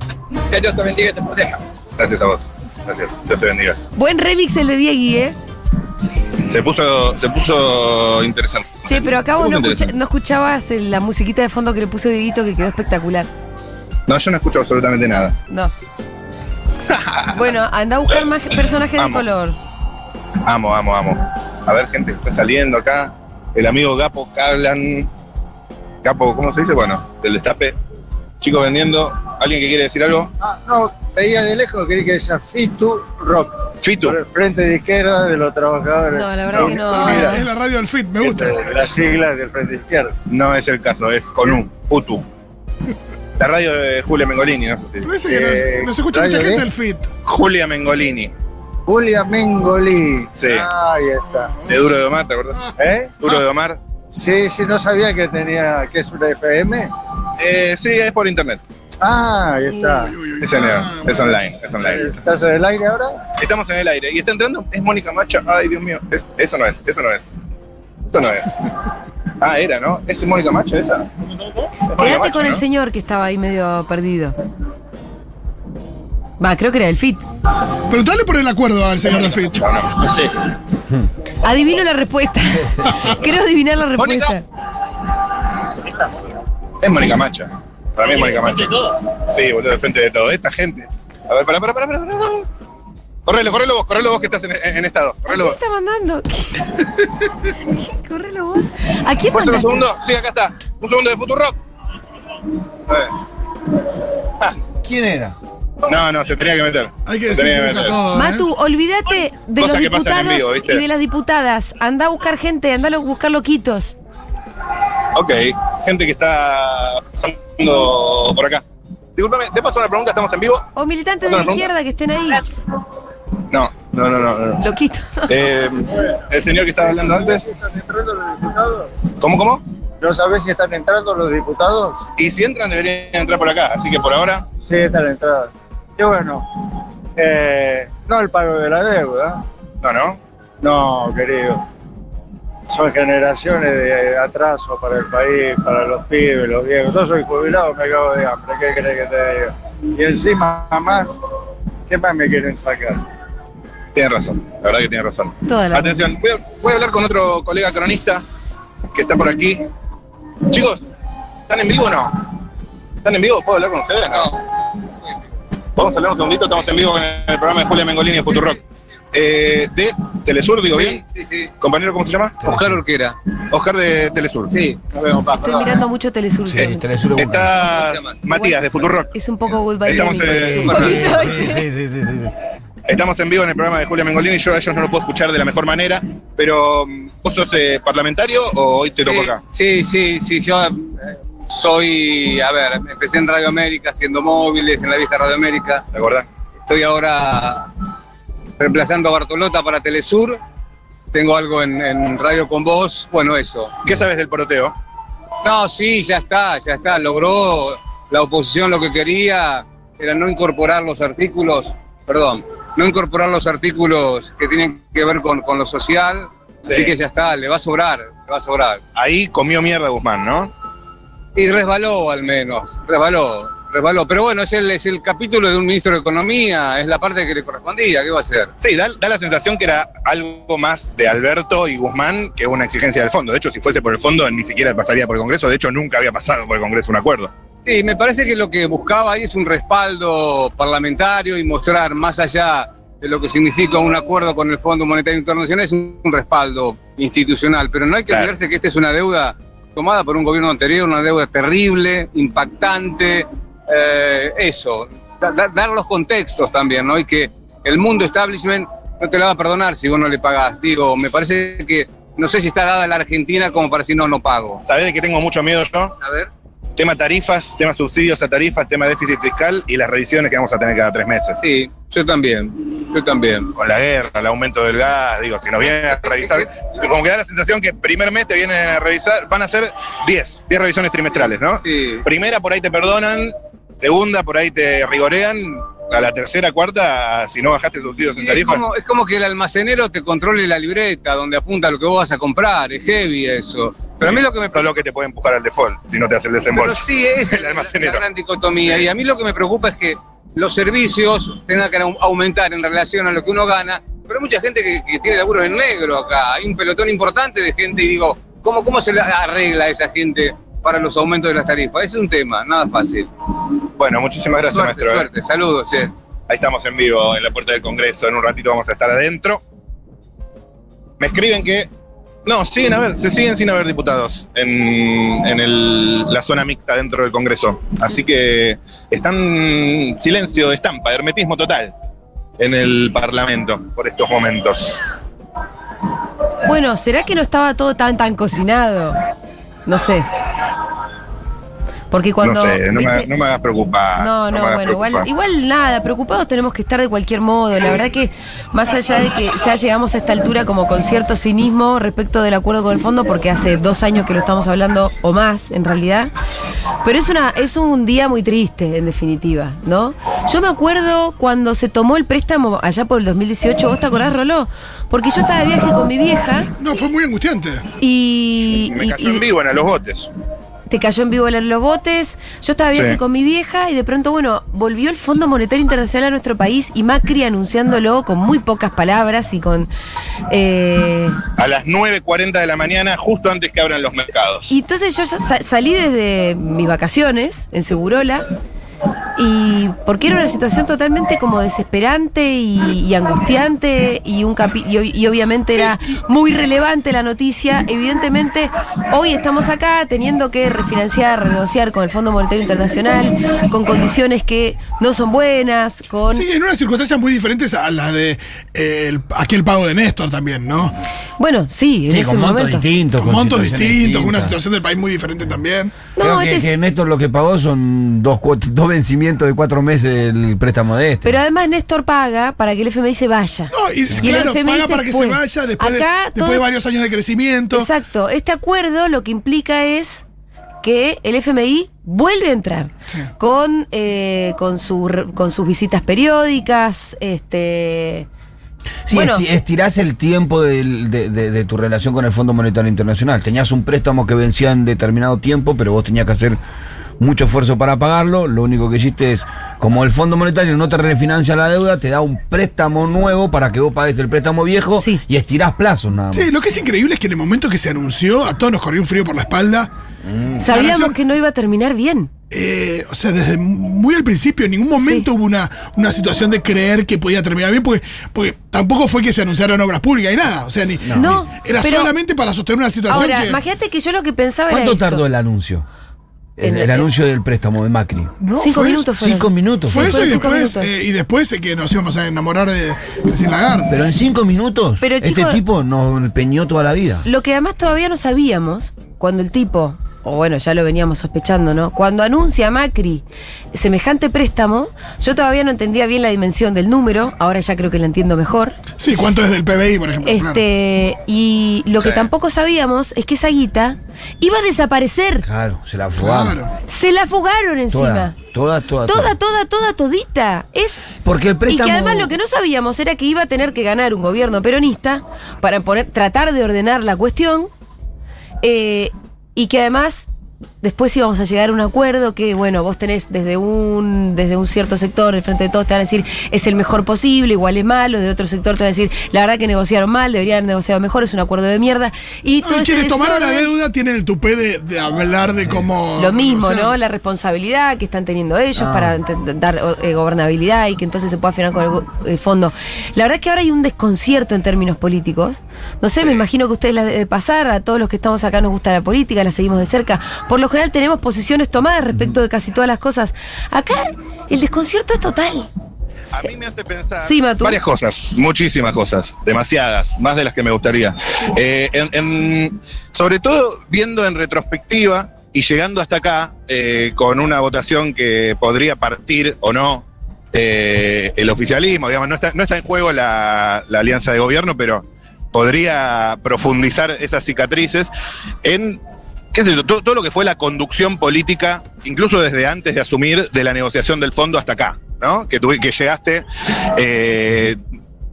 Speaker 5: Que Dios te bendiga y te proteja.
Speaker 10: Gracias a vos. Gracias. Dios te bendiga.
Speaker 3: Buen remix el de Diegui, ¿eh?
Speaker 10: Se puso, se puso interesante.
Speaker 3: Che, pero acá vos no, escucha- escuchabas el- la musiquita de fondo que le puso Dieguito que quedó espectacular.
Speaker 10: No, yo no escucho absolutamente nada.
Speaker 3: No. Bueno, anda a buscar más personajes de color.
Speaker 10: Amo, amo, amo. A ver, gente que está saliendo acá. El amigo Gapo Cablan. Gapo, ¿cómo se dice? Bueno, del destape. Chicos vendiendo. ¿Alguien que quiere decir algo?
Speaker 11: Ah, no, veía de lejos, quería que decía Fitu Rock.
Speaker 10: Fitu.
Speaker 11: Por el frente de izquierda de los trabajadores.
Speaker 3: No, la verdad que no.
Speaker 1: Ah, es la radio del fit, me gusta.
Speaker 11: De las siglas del frente izquierdo.
Speaker 10: No es el caso, es con un. Utu. La radio de Julia Mengolini, no sé si.
Speaker 1: Pero ese que
Speaker 11: Eh,
Speaker 1: nos, nos escucha mucha
Speaker 11: de-
Speaker 1: gente del fit.
Speaker 10: Julia Mengolini.
Speaker 11: Julia Mengolí.
Speaker 10: Sí.
Speaker 11: Ah, ahí está.
Speaker 10: De Duro de Omar, ¿te acuerdas?
Speaker 11: ¿Eh?
Speaker 10: Duro de Omar.
Speaker 11: Sí, sí, no sabía que tenía, que es una FM.
Speaker 10: Eh, sí, es por internet.
Speaker 11: Ah, ahí está.
Speaker 1: Uy, uy, uy.
Speaker 10: Es, en-
Speaker 1: Ah,
Speaker 10: es online, es online.
Speaker 11: ¿Estás en el aire ahora?
Speaker 10: Estamos en el aire. Y está entrando, es Mónica Macha. Ay, Dios mío. Es- eso no es, eso no es. Eso no es. Ah, era, ¿no? ¿Es Mónica Macha esa?
Speaker 3: Quédate con el señor que estaba ahí medio perdido. Va, creo que era el fit.
Speaker 1: Preguntale por el acuerdo al señor del fit.
Speaker 10: No,
Speaker 6: sé.
Speaker 3: Adivino la respuesta. Creo adivinar la
Speaker 10: Mónica.
Speaker 3: respuesta.
Speaker 10: Es Mónica Macha. Para mí es Mónica Macha. Sí, boludo, al frente de todo. Esta gente. A ver, pará, pará, pará, pará. pará, pará. Correlo, correlo vos, correlo vos que estás en, estado.
Speaker 3: ¿A
Speaker 10: Correlo
Speaker 3: quién
Speaker 10: vos.
Speaker 3: está mandando? ¿Qué? Correlo vos. ¿A quién
Speaker 10: ¿Puedes hacer un
Speaker 3: mandaste?
Speaker 10: segundo? Sí, acá está. Un segundo de Futurock. A ver.
Speaker 2: ¿Quién era?
Speaker 10: No, no, se tenía que meter.
Speaker 1: Hay que decir que
Speaker 10: meter.
Speaker 1: todo. ¿eh?
Speaker 3: Matu, olvídate de
Speaker 10: Cosas
Speaker 3: los diputados y de las diputadas. Anda a buscar gente, anda a buscar loquitos.
Speaker 10: Ok, gente que está pasando por acá. Disculpame, ¿te paso una pregunta? ¿Estamos en vivo?
Speaker 3: O militantes de
Speaker 10: ¿Otra
Speaker 3: la izquierda que estén ahí.
Speaker 10: No, no, no, no. no.
Speaker 3: Loquitos.
Speaker 10: Eh, el señor que estaba hablando antes.
Speaker 11: ¿Están entrando los diputados?
Speaker 10: ¿Cómo, cómo?
Speaker 11: ¿No sabés si están entrando los diputados?
Speaker 10: Y si entran, deberían entrar por acá. Así que por ahora,
Speaker 11: Sí, están entrando. Y bueno, eh, no el pago de la deuda.
Speaker 10: no, no.
Speaker 11: No, querido. Son generaciones de atraso para el país, para los pibes, los viejos. Yo soy jubilado, me cago de hambre. ¿Qué crees que te diga? Y encima más, ¿qué más me quieren sacar?
Speaker 10: Tiene razón, la verdad que tiene razón.
Speaker 3: Toda la
Speaker 10: Atención, voy a, voy a hablar con otro colega cronista que está por aquí. Chicos, ¿están en vivo o no? ¿Están en vivo? ¿Puedo hablar con ustedes? No. Vamos a hablar un segundito, estamos en vivo con el programa de Julia Mengolini de Futurock. Eh, de Telesur, digo bien.
Speaker 11: Sí, sí.
Speaker 10: Compañero, ¿cómo se llama?
Speaker 11: Oscar Orquera.
Speaker 10: Oscar de Telesur.
Speaker 11: Sí, nos vemos, pa.
Speaker 3: Estoy mirando mucho Telesur.
Speaker 2: Sí. Telesur es bueno.
Speaker 10: Está Matías de Futurock.
Speaker 3: Es un poco goodbye.
Speaker 10: Estamos, eh,
Speaker 2: Sí, sí, sí, sí, sí.
Speaker 10: Estamos en vivo en el programa de Julia Mengolini. Yo a ellos no lo puedo escuchar de la mejor manera, pero mm, ¿vos sos eh, parlamentario o hoy te
Speaker 12: sí,
Speaker 10: toco acá?
Speaker 12: Sí, sí, sí, yo eh, soy, a ver, empecé en Radio América haciendo móviles, en la vieja Radio América.
Speaker 10: ¿Te acordás?
Speaker 12: Estoy ahora reemplazando a Bartolota para Telesur. Tengo algo en, en Radio con Voz, bueno, eso.
Speaker 10: ¿Qué sabes del poroteo?
Speaker 12: No, sí, ya está, ya está. Logró la oposición lo que quería, era no incorporar los artículos, perdón, no incorporar los artículos que tienen que ver con, con lo social.
Speaker 10: Sí.
Speaker 12: Así que ya está, le va a sobrar, le va a sobrar.
Speaker 10: Ahí comió mierda Guzmán, ¿no?
Speaker 12: Y resbaló al menos, resbaló, resbaló. Pero bueno, es el, es el capítulo de un ministro de Economía, es la parte que le correspondía, ¿qué va a hacer?
Speaker 10: Sí, da, da la sensación que era algo más de Alberto y Guzmán que una exigencia del fondo. De hecho, si fuese por el fondo, ni siquiera pasaría por el Congreso. De hecho, nunca había pasado por el Congreso un acuerdo.
Speaker 12: Sí, me parece que lo que buscaba ahí es un respaldo parlamentario y mostrar más allá de lo que significa un acuerdo con el Fondo Monetario Internacional, es un, respaldo institucional. Pero no hay que
Speaker 10: Claro.
Speaker 12: olvidarse que esta es una deuda tomada por un gobierno anterior, una deuda terrible, impactante, eh, eso, da- da- dar los contextos también, ¿no? Y que el mundo establishment no te la va a perdonar si vos no le pagás. Digo, me parece que no sé si está dada la Argentina como para decir no, no pago.
Speaker 10: ¿Sabés de qué tengo mucho miedo yo?
Speaker 12: A ver.
Speaker 10: Tema tarifas, tema subsidios a tarifas, tema déficit fiscal y las revisiones que vamos a tener cada tres meses.
Speaker 12: Sí, yo también, yo también.
Speaker 10: Con la guerra, el aumento del gas, digo, si nos vienen a revisar, como que da la sensación que primer mes te vienen a revisar, van a ser 10, 10 revisiones trimestrales, ¿no?
Speaker 12: Sí.
Speaker 10: Primera por ahí te perdonan, segunda por ahí te rigorean, a la tercera, cuarta, si no bajaste subsidios en
Speaker 12: Es como, es como que el almacenero te controle la libreta donde apunta lo que vos vas a comprar, es heavy eso. Pero a mí lo que me
Speaker 10: es lo que te puede empujar al default, si no te hace el
Speaker 12: Pero
Speaker 10: desembolso.
Speaker 12: sí, es
Speaker 10: el
Speaker 12: la,
Speaker 10: almacenero.
Speaker 12: la gran dicotomía. Y a mí lo que me preocupa es que los servicios tengan que au- aumentar en relación a lo que uno gana. Pero hay mucha gente que, que tiene laburos en negro acá. Hay un pelotón importante de gente y digo, ¿cómo, cómo se le arregla a esa gente para los aumentos de las tarifas? Ese es un tema, nada fácil.
Speaker 10: Bueno, muchísimas gracias,
Speaker 12: Suerte,
Speaker 10: maestro.
Speaker 12: suerte. Saludos, eh.
Speaker 10: Ahí estamos en vivo en la puerta del Congreso. En un ratito vamos a estar adentro. Me escriben que. No, siguen a ver, se siguen sin haber diputados en, en el- la zona mixta dentro del Congreso. Así que están silencio de estampa, hermetismo total en el Parlamento por estos momentos.
Speaker 3: Bueno, ¿será que no estaba todo tan tan cocinado? No sé. Porque cuando.
Speaker 10: no sé, no me, no me hagas preocupar.
Speaker 3: No, no, bueno, igual,
Speaker 10: preocupar.
Speaker 3: igual nada, preocupados tenemos que estar de cualquier modo. La verdad que más allá de que ya llegamos a esta altura como con cierto cinismo respecto del acuerdo con el fondo, porque hace dos años que lo estamos hablando o más en realidad, pero es una es un día muy triste en definitiva, ¿no? Yo me acuerdo cuando se tomó el préstamo allá por el 2018, ¿vos te acordás, Roló? Porque yo estaba de viaje con mi vieja
Speaker 1: No, fue muy angustiante.
Speaker 3: y...
Speaker 10: Me cayó
Speaker 3: y-
Speaker 10: en vivo en los botes.
Speaker 3: Te cayó en vivo en los botes. Yo estaba viaje
Speaker 10: Sí.
Speaker 3: con mi vieja y de pronto, bueno, volvió el Fondo Monetario Internacional a nuestro país y Macri anunciándolo con muy pocas palabras y con. eh,
Speaker 10: A las 9.40 de la mañana, justo antes que abran los mercados.
Speaker 3: y entonces yo salí desde mis vacaciones en Segurola. Y porque era una situación totalmente como desesperante y, y angustiante y un capi- y, ob- y obviamente era muy relevante la noticia. Evidentemente, hoy estamos acá teniendo que refinanciar, renegociar con el Fondo Monetario Internacional, con condiciones que no son buenas, con
Speaker 1: Sí, en unas circunstancias muy diferentes a las de eh, el- aquel pago de Néstor también, ¿no?
Speaker 3: bueno, sí, en
Speaker 2: Sí,
Speaker 3: ese
Speaker 2: con montos distintos.
Speaker 1: Con montos
Speaker 2: situaciones
Speaker 1: distintos, con una situación del país muy diferente también.
Speaker 3: No,
Speaker 2: Creo que,
Speaker 3: este es-
Speaker 2: que Néstor lo que pagó son dos, dos vencimientos de cuatro meses del préstamo de este.
Speaker 3: Pero además Néstor paga para que el FMI se vaya.
Speaker 1: No, y,
Speaker 3: Y el FMI
Speaker 1: paga
Speaker 3: se
Speaker 1: para que
Speaker 3: fue.
Speaker 1: se vaya después, de,
Speaker 3: Acá
Speaker 1: después
Speaker 3: todo-
Speaker 1: de varios años de crecimiento.
Speaker 3: Exacto. Este acuerdo lo que implica es que el FMI vuelve a entrar
Speaker 1: Sí.
Speaker 3: con, eh, con, su con sus visitas periódicas, este...
Speaker 2: Sí,
Speaker 3: bueno.
Speaker 2: estirás el tiempo de, de- de tu relación con el Fondo Monetario Internacional. Tenías un préstamo que vencía en determinado tiempo, pero vos tenías que hacer mucho esfuerzo para pagarlo. Lo único que hiciste es, como el Fondo Monetario no te refinancia la deuda, te da un préstamo nuevo para que vos pagues el préstamo viejo
Speaker 3: Sí.
Speaker 2: y estirás plazos nada más.
Speaker 1: Sí, lo que es increíble es que en el momento que se anunció, a todos nos corrió un frío por la espalda.
Speaker 3: Sabíamos
Speaker 1: relación-
Speaker 3: que no iba a terminar bien.
Speaker 1: Eh, o sea, desde muy al principio, en ningún momento
Speaker 3: Sí.
Speaker 1: hubo una, una situación de creer que podía terminar bien, porque, porque tampoco fue que se anunciaran obras públicas y nada. O sea, ni,
Speaker 3: No,
Speaker 1: ni- era
Speaker 3: pero-
Speaker 1: solamente para sostener una situación
Speaker 3: Ahora,
Speaker 1: que.
Speaker 3: imagínate que yo lo que pensaba era
Speaker 2: ¿Cuánto tardó el anuncio? El, anuncio del préstamo de Macri.
Speaker 1: No,
Speaker 3: Cinco
Speaker 1: fue
Speaker 3: minutos fueron.
Speaker 2: Cinco minutos.
Speaker 1: Fue
Speaker 2: fue.
Speaker 1: eso y después, eh, y después eh, que nos íbamos a enamorar de Christine Lagarde.
Speaker 2: Pero en cinco minutos,
Speaker 3: Pero,
Speaker 2: este tipo nos empeñó toda la vida.
Speaker 3: Lo que además todavía no sabíamos, cuando el tipo, o bueno, ya lo veníamos sospechando, ¿no? Cuando anuncia Macri semejante préstamo, yo todavía no entendía bien la dimensión del número, ahora ya creo que la entiendo mejor.
Speaker 1: Sí, ¿cuánto es del PBI, por ejemplo? Claro.
Speaker 3: Este, y lo que tampoco sabíamos es que esa guita iba a desaparecer.
Speaker 2: Claro, se la fugaron.
Speaker 1: Claro.
Speaker 3: Se la fugaron encima.
Speaker 2: Toda, toda, toda.
Speaker 3: Toda, toda, toda, todita. Es.
Speaker 2: Porque el
Speaker 3: Y
Speaker 2: préstamo.
Speaker 3: que además lo que no sabíamos era que iba a tener que ganar un gobierno peronista para poner, tratar de ordenar la cuestión. eh, y que además después íbamos a llegar a un acuerdo que, bueno, vos tenés desde un, desde un cierto sector, de frente de todos, te van a decir es el mejor posible, igual es malo, de otro sector te van a decir la verdad que negociaron mal, deberían haber negociado mejor, es un acuerdo de mierda. Y todo
Speaker 1: y quienes tomaron la deuda tienen el tupé de, de hablar de cómo.
Speaker 3: lo mismo,
Speaker 1: o sea,
Speaker 3: ¿no? La responsabilidad que están teniendo ellos
Speaker 2: Ah.
Speaker 3: para dar eh, gobernabilidad y que entonces se pueda afinar con el, el fondo. La verdad es que ahora hay un desconcierto en términos políticos. No sé, me imagino que ustedes la debe pasar, a todos los que estamos acá nos gusta la política, la seguimos de cerca. Por lo general tenemos posiciones tomadas respecto de casi todas las cosas. Acá el desconcierto es total.
Speaker 10: A mí me hace pensar
Speaker 3: Sí,
Speaker 10: varias cosas, muchísimas cosas, demasiadas, más de las que me gustaría. Eh, en- en- sobre todo viendo en retrospectiva y llegando hasta acá eh, con una votación que podría partir o no eh, el oficialismo, digamos, no está, no está en juego la, la alianza de gobierno, pero podría profundizar esas cicatrices en qué sé yo, todo, lo que fue la conducción política, incluso desde antes de asumir de la negociación del fondo hasta acá, ¿no? Que, tuve, que llegaste eh,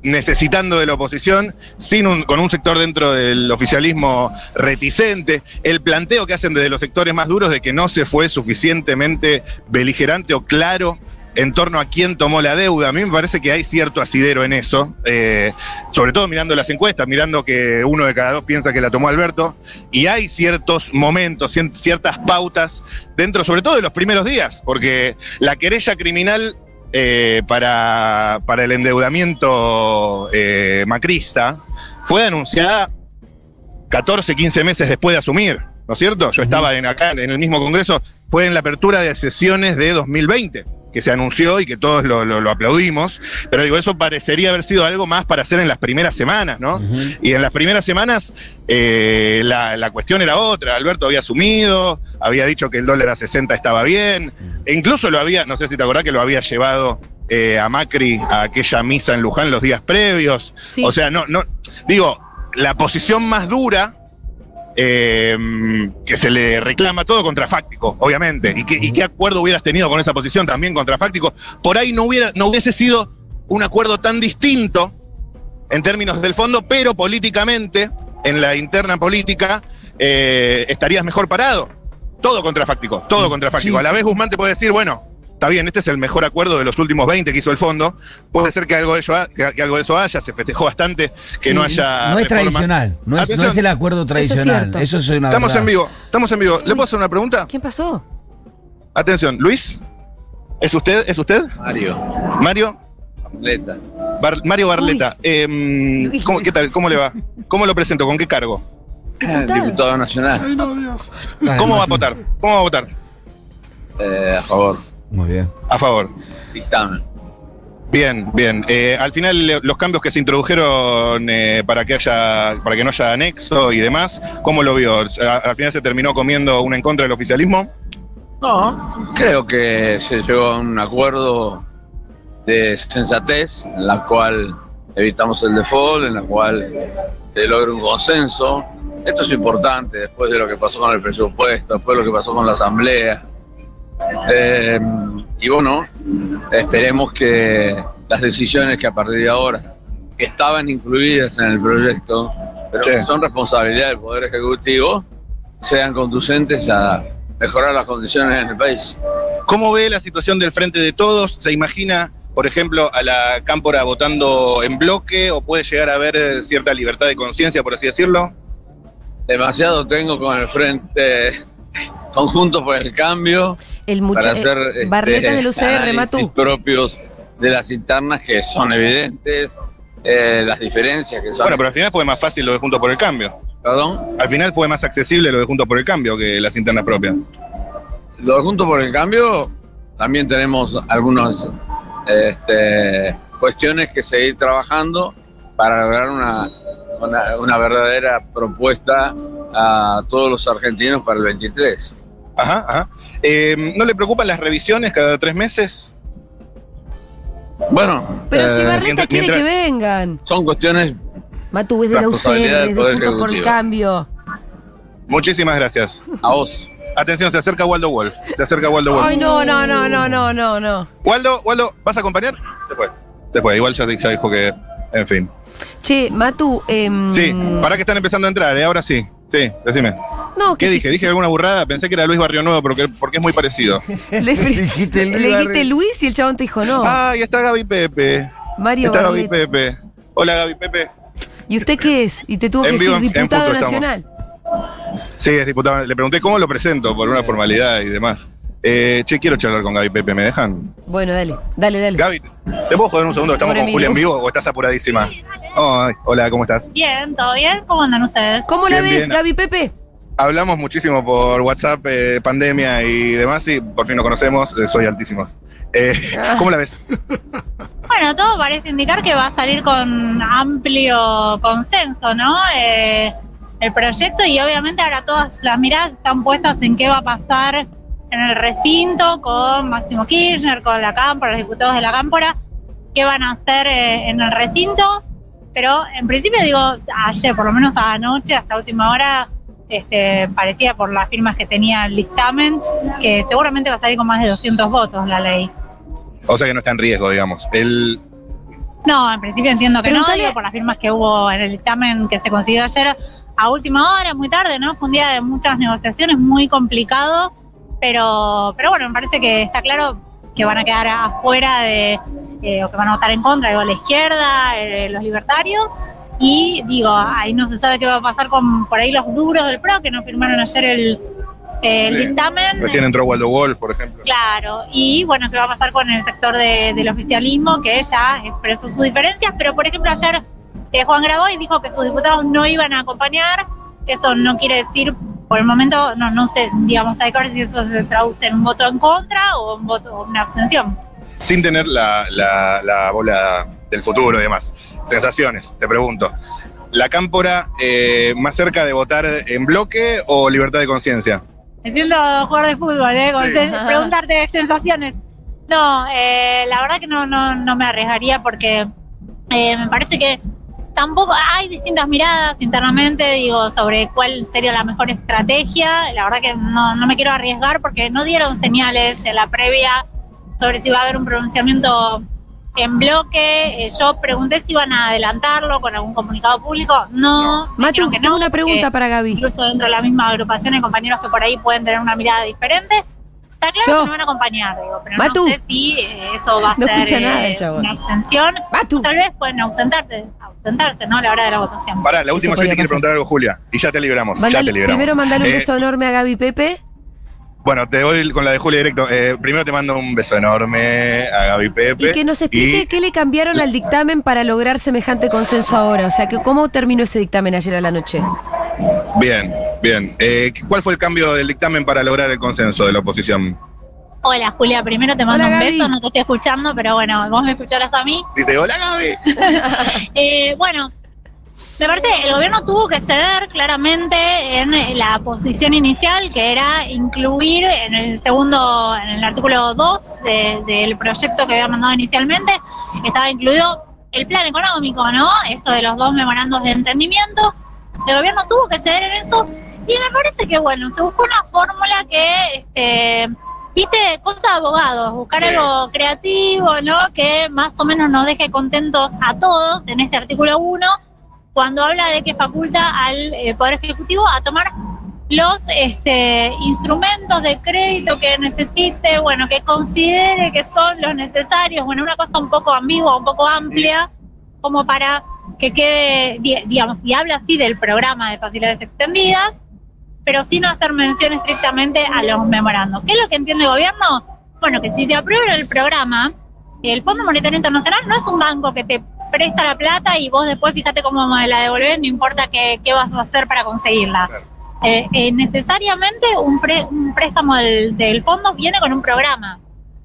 Speaker 10: necesitando de la oposición, sin un- con un sector dentro del oficialismo reticente, el planteo que hacen desde los sectores más duros de que no se fue suficientemente beligerante o claro en torno a quién tomó la deuda. A mí me parece que hay cierto asidero en eso, eh, sobre todo mirando las encuestas, mirando que uno de cada dos piensa que la tomó Alberto, y hay ciertos momentos, ciertas pautas dentro, sobre todo de los primeros días, porque la querella criminal eh, para, para el endeudamiento eh, macrista fue anunciada 14, 15 meses después de asumir, ¿no es cierto? Yo estaba en acá en el mismo Congreso, fue en la apertura de sesiones de 2020 que se anunció y que todos lo, lo- lo aplaudimos, pero digo, eso parecería haber sido algo más para hacer en las primeras semanas, ¿no? Y en las primeras semanas eh, la, la cuestión era otra, Alberto había asumido, había dicho que el dólar a 60 estaba bien, e incluso lo había, no sé si te acordás que lo había llevado eh, a Macri a aquella misa en Luján los días previos,
Speaker 3: Sí.
Speaker 10: o sea, no, no, digo, la posición más dura eh, que se le reclama todo contrafáctico, obviamente. ¿Y qué, y qué acuerdo hubieras tenido con esa posición también contrafáctico? Por ahí no, hubiera, no hubiese sido un acuerdo tan distinto en términos del fondo, pero políticamente, en la interna política, eh, estarías mejor parado. Todo contrafáctico, todo contrafáctico.
Speaker 2: Sí.
Speaker 10: A la vez Guzmán te puede decir, bueno, está bien, este es el mejor acuerdo de los últimos 20 que hizo el fondo. Puede ser que algo de, ha- que, que algo de eso haya, se festejó bastante que
Speaker 2: Sí,
Speaker 10: no haya.
Speaker 2: No es
Speaker 10: reformas.
Speaker 2: tradicional, no es, no
Speaker 10: Atención.
Speaker 2: es el acuerdo tradicional. Eso es una
Speaker 10: Estamos
Speaker 2: verdad.
Speaker 10: en vivo, estamos en vivo. ¿Le puedo hacer una pregunta?
Speaker 3: ¿Quién pasó?
Speaker 10: Atención, Luis. ¿Es usted? ¿Es usted?
Speaker 13: Mario,
Speaker 10: Mario.
Speaker 13: Leta.
Speaker 10: Bar- Mario Barleta. Em, ¿cómo, ¿Qué tal? ¿Cómo le va? ¿Cómo lo presento? ¿Con qué cargo?
Speaker 3: Diputado.
Speaker 13: Diputado nacional.
Speaker 1: Ay, no, Dios.
Speaker 10: ¿Cómo va a votar? ¿Cómo va a votar?
Speaker 13: Eh, a favor.
Speaker 2: Muy bien.
Speaker 10: A favor.
Speaker 13: Dictamen.
Speaker 10: Bien, bien. Eh, al final los cambios que se introdujeron eh, para que haya, para que no haya anexo y demás, ¿cómo lo vio? Al final se terminó comiendo una en contra del oficialismo.
Speaker 13: No, creo que se llegó a un acuerdo de sensatez en la cual evitamos el default, en la cual se logra un consenso. Esto es importante después de lo que pasó con el presupuesto, después de lo que pasó con la asamblea. Eh, y bueno, esperemos que las decisiones que a partir de ahora, estaban incluidas en el proyecto, pero
Speaker 10: Sí.
Speaker 13: que son responsabilidad del Poder Ejecutivo, sean conducentes a mejorar las condiciones en el país.
Speaker 10: ¿Cómo ve la situación del frente de todos? ¿Se imagina, por ejemplo, a la Cámpora votando en bloque o puede llegar a haber cierta libertad de conciencia, por así decirlo?
Speaker 13: Demasiado tengo con el frente conjunto por el cambio
Speaker 3: El
Speaker 13: para
Speaker 3: muchacho.
Speaker 13: hacer este,
Speaker 3: Barleta del UCR, Matú.
Speaker 13: propios de las internas que son evidentes, eh, las diferencias que son.
Speaker 10: Bueno, pero al final fue más fácil lo de Juntos por el Cambio.
Speaker 13: Perdón,
Speaker 10: Al final fue más accesible lo de Juntos por el Cambio que las internas propias.
Speaker 13: lo de Juntos por el Cambio, también tenemos algunas este, cuestiones que seguir trabajando para lograr una, una, una verdadera propuesta a todos los argentinos para el 23.
Speaker 10: Ajá, ajá. Eh, ¿No le preocupan las revisiones cada tres meses?
Speaker 13: Bueno,
Speaker 3: Pero si
Speaker 13: eh,
Speaker 3: Barleta
Speaker 10: mientras-
Speaker 3: quiere
Speaker 10: mientras-
Speaker 3: que vengan.
Speaker 13: son cuestiones
Speaker 3: Matú, es de la es de Juntos por el. Cambio.
Speaker 10: Muchísimas gracias.
Speaker 13: a vos.
Speaker 10: Atención, se acerca Waldo Wolf. Se acerca Waldo Wolf.
Speaker 3: Ay, no, no, no, no, no, no, no.
Speaker 10: Waldo, Waldo, ¿vas a acompañar? Se fue. Se fue. Igual ya, ya dijo que. En fin.
Speaker 3: Che, Matu, em,
Speaker 10: Sí, para que están empezando a entrar, ¿eh? Ahora sí. Sí, decime.
Speaker 3: No, que
Speaker 10: ¿Qué dije? ¿Dije alguna burrada? Pensé que era Luis Barrio Nuevo porque, porque es muy parecido.
Speaker 3: Le,
Speaker 2: Dijiste
Speaker 3: le
Speaker 2: Luis
Speaker 3: dijiste
Speaker 2: Barrio.
Speaker 3: Luis y el chabón te dijo no.
Speaker 10: Ah, y está Gaby Pepe.
Speaker 3: Mario
Speaker 10: Está Gaby. Pepe. Hola Gaby Pepe.
Speaker 3: ¿Y usted qué es? Y te tuvo
Speaker 10: En
Speaker 3: que
Speaker 10: vivo,
Speaker 3: decir diputado
Speaker 10: estamos.
Speaker 3: nacional.
Speaker 10: Sí, es diputado. Le pregunté cómo lo presento por una formalidad y demás. Eh, che, quiero charlar con Gaby Pepe, ¿me dejan?
Speaker 3: Bueno, dale, dale, dale.
Speaker 10: Gaby, ¿te puedo joder un segundo? ¿Estamos
Speaker 3: Pobre
Speaker 10: con Julia en vivo o estás apuradísima? Hola, ¿cómo estás?
Speaker 14: Bien, ¿todo bien? ¿Cómo andan ustedes?
Speaker 3: ¿Cómo la
Speaker 10: Bien,
Speaker 3: ves,
Speaker 10: bien.
Speaker 3: Gaby Pepe?
Speaker 10: Hablamos muchísimo por WhatsApp, eh, pandemia y demás, y por fin nos conocemos. eh, soy altísimo. Eh,
Speaker 3: Ah.
Speaker 10: ¿Cómo la ves?
Speaker 14: Bueno, todo parece indicar que va a salir con amplio consenso, ¿no? Eh, el proyecto y obviamente ahora todas las miradas están puestas en qué va a pasar en el recinto con Máximo Kirchner, con la Cámpora, los diputados de la Cámpora, qué van a hacer en el recinto. Pero en principio digo, ayer, por lo menos anoche, hasta última hora, este, parecía por las firmas que tenía el dictamen, que seguramente va a salir con más de 200 votos la ley.
Speaker 10: O sea que no está en riesgo, digamos. El,
Speaker 14: No, en principio entiendo que
Speaker 3: Preguntale-
Speaker 14: no, digo, por las firmas que hubo en el dictamen que se consiguió ayer a última hora, muy tarde, ¿no? Fue un día de muchas negociaciones, muy complicado, pero, pero bueno, me parece que está claro que van a quedar afuera de, eh, o que van a votar en contra, digo, la izquierda, eh, los libertarios, y digo, ahí no se sabe qué va a pasar con por ahí los duros del PRO, que no firmaron ayer el, el
Speaker 10: Sí.
Speaker 14: dictamen.
Speaker 10: recién entró Waldo Wolf, por ejemplo.
Speaker 14: Claro, y bueno, ¿qué va a pasar con el sector de- del oficialismo que ya expresó sus diferencias? Pero por ejemplo ayer eh, Juan Graboy dijo que sus diputados no iban a acompañar, eso no quiere decir, por el momento, no, no sé, digamos, hay que ver si eso se traduce en un voto en contra o un voto, o una abstención.
Speaker 10: Sin tener la, la- la bola del futuro y demás. Sensaciones, te pregunto. ¿La cámpora eh, más cerca de votar en bloque o libertad de conciencia?
Speaker 14: Me siento jugador de fútbol, ¿eh? Con
Speaker 10: Sí.
Speaker 14: preguntarte sensaciones. No, eh, la verdad que no, no, no me arriesgaría porque eh, me parece que tampoco hay distintas miradas internamente, digo, sobre cuál sería la mejor estrategia. La verdad que no, no me quiero arriesgar porque no dieron señales en la previa sobre si va a haber un pronunciamiento en bloque. Eh, yo pregunté si iban a adelantarlo con algún comunicado público. No.
Speaker 3: Matu,
Speaker 14: que
Speaker 3: tengo
Speaker 14: no,
Speaker 3: una pregunta para Gaby.
Speaker 14: Incluso dentro de la misma agrupación hay compañeros que por ahí pueden tener una mirada diferente. Está claro
Speaker 3: Yo.
Speaker 14: que no van a acompañar, digo, pero
Speaker 3: Matu.
Speaker 14: no sé si eh, eso va a
Speaker 3: No
Speaker 14: ser
Speaker 3: escucha
Speaker 14: eh,
Speaker 3: nada
Speaker 14: una abstención. Tal vez pueden ausentarse, ausentarse, ¿no? A la hora de la votación.
Speaker 10: Pará, la última, yo te quiero preguntar algo, Julia. Y ya te liberamos. ya te liberamos.
Speaker 3: primero mandar un
Speaker 10: Eh,
Speaker 3: beso enorme a Gaby Pepe.
Speaker 10: Bueno, te voy con la de Julia directo. Eh, primero te mando un beso enorme a Gaby Pepe.
Speaker 3: Y que nos explique
Speaker 10: Y-
Speaker 3: qué le cambiaron al dictamen para lograr semejante consenso ahora. O sea, que cómo terminó ese dictamen ayer a la noche.
Speaker 10: Bien, bien. Eh, ¿Cuál fue el cambio del dictamen para lograr el consenso de la oposición?
Speaker 14: Hola, Julia, primero te mando
Speaker 3: Hola,
Speaker 14: un
Speaker 3: Gaby.
Speaker 14: beso, no te estoy escuchando, pero bueno, vos me escucharás a mí.
Speaker 10: Dice, hola Gaby.
Speaker 14: Eh, bueno, me parece que el gobierno tuvo que ceder claramente en la posición inicial, que era incluir en el segundo, en el artículo 2 de- del proyecto que había mandado inicialmente, estaba incluido el plan económico, ¿no? Esto de los dos memorandos de entendimiento. El gobierno tuvo que ceder en eso y me parece que, bueno, se buscó una fórmula que, este, viste, cosa de abogados, buscar
Speaker 15: Sí.
Speaker 14: algo creativo, ¿no? Que más o menos nos deje contentos a todos en este artículo 1, cuando habla de que faculta al eh, Poder Ejecutivo a tomar los este, instrumentos de crédito que necesite, bueno, que considere que son los necesarios, bueno, una cosa un poco ambigua, un poco amplia, como para que quede, di- digamos, y habla así del programa de facilidades extendidas, pero sin hacer mención estrictamente a los memorandos. ¿Qué es lo que entiende el gobierno? Bueno, que si te aprueban el programa, el Fondo Monetario Internacional no es un banco que te presta la plata y vos después fíjate cómo me la devolvés, no importa qué, qué vas a hacer para conseguirla. Eh, eh, necesariamente un, pre- un préstamo del, del fondo viene con un programa.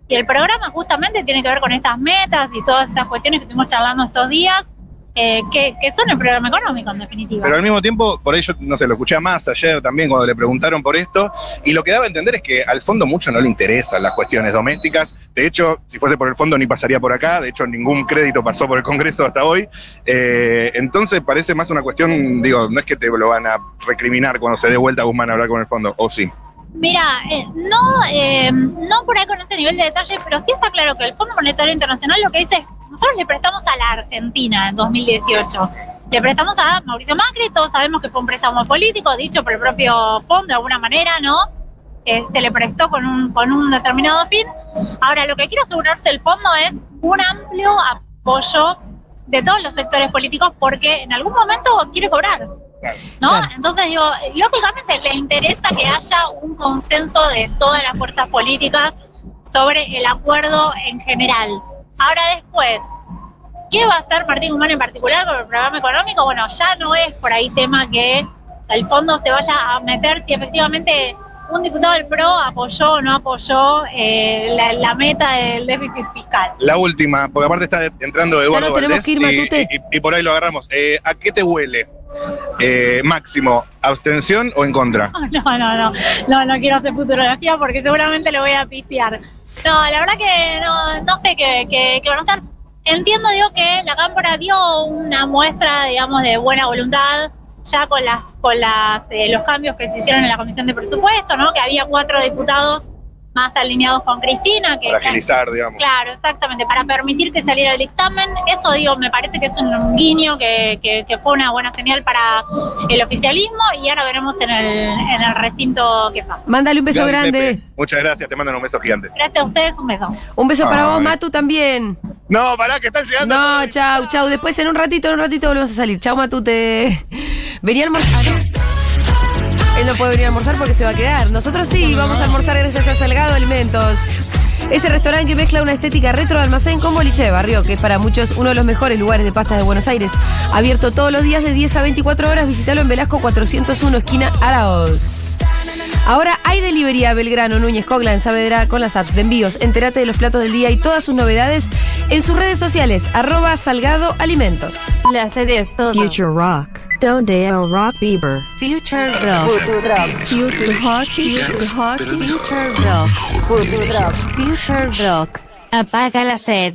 Speaker 14: Y el programa justamente tiene que ver con estas metas y todas estas cuestiones que estuvimos charlando estos días, eh, que, que son el programa económico en definitiva.
Speaker 10: Pero al mismo tiempo, por ello, no sé, lo escuché más ayer también cuando le preguntaron por esto, y lo que daba a entender es que al fondo mucho no le interesan las cuestiones domésticas. De hecho, si fuese por el fondo ni pasaría por acá, de hecho ningún crédito pasó por el Congreso hasta hoy. Eh, entonces parece más una cuestión, digo, no es que te lo van a recriminar cuando se dé vuelta Guzmán a hablar con el fondo, o sí.
Speaker 14: Mira, eh, no, eh, no por ahí con este nivel de detalle, pero sí está claro que el Fondo Monetario Internacional lo que dice es, nosotros le prestamos a la Argentina en 2018, le prestamos a Mauricio Macri, todos sabemos que fue un préstamo político, dicho por el propio fondo de alguna manera, ¿no? Se le prestó con un, con un determinado fin. Ahora, lo que quiere asegurarse el fondo es un amplio apoyo de todos los sectores políticos porque en algún momento quiere cobrar. ¿No? Entonces digo, lógicamente le interesa que haya un consenso de todas las fuerzas políticas sobre el acuerdo en general. Ahora después, ¿qué va a hacer Martín Guzmán en particular con el programa económico? Bueno, ya no es por ahí tema que el fondo se vaya a meter si efectivamente un diputado del PRO apoyó o no apoyó eh, la, la meta del déficit fiscal.
Speaker 10: La última, porque aparte está entrando Eduardo
Speaker 3: nos tenemos
Speaker 10: Valdés
Speaker 3: que ir,
Speaker 10: y- y, y por ahí lo agarramos. Eh, ¿A qué te huele Eh, Máximo, ¿abstención o en contra?
Speaker 14: No, no, no, no, no quiero hacer futurología porque seguramente lo voy a pifiar. No, la verdad que no, no sé qué, qué, van a hacer. Entiendo, digo, que la Cámara dio una muestra, digamos, de buena voluntad ya con las con las eh, los cambios que se hicieron en la Comisión de Presupuesto, ¿no? Que había cuatro diputados más alineados con Cristina. Que,
Speaker 10: Para agilizar, digamos.
Speaker 14: Claro, exactamente, para permitir que saliera el dictamen. Eso, digo, me parece que es un guiño que, que, que fue una buena señal para el oficialismo y ahora veremos en el, en el recinto qué pasa.
Speaker 3: Mándale un beso
Speaker 10: Gracias,
Speaker 3: grande.
Speaker 10: Pepe. Muchas gracias, te mandan un beso gigante.
Speaker 14: Gracias a ustedes, un beso.
Speaker 3: Un beso para vos. Matu, también.
Speaker 10: No, pará, que están llegando.
Speaker 3: No, chau, chau. Después en un ratito, en un ratito volvemos a salir. Chau, Matute. Venía a almorzar. Él no puede venir a almorzar porque se va a quedar. Nosotros sí, vamos a almorzar gracias a Salgado Alimentos. Ese restaurante que mezcla una estética retro de almacén con boliche de barrio, que es para muchos uno de los mejores lugares de pastas de Buenos Aires. Abierto todos los días de 10 a 24 horas, visítalo en Velasco 401, esquina Araoz. Ahora hay delivery a Belgrano, Núñez, Cogla, en Saavedra con las apps de envíos. Entérate de los platos del día y todas sus novedades en sus redes sociales, arroba Salgado Alimentos.
Speaker 15: La sede es todo. Future Rock. Donde el rock Bieber. Future Rock. Future Rock. Future Rock. Future Rock. Future Rock. Apaga la sed.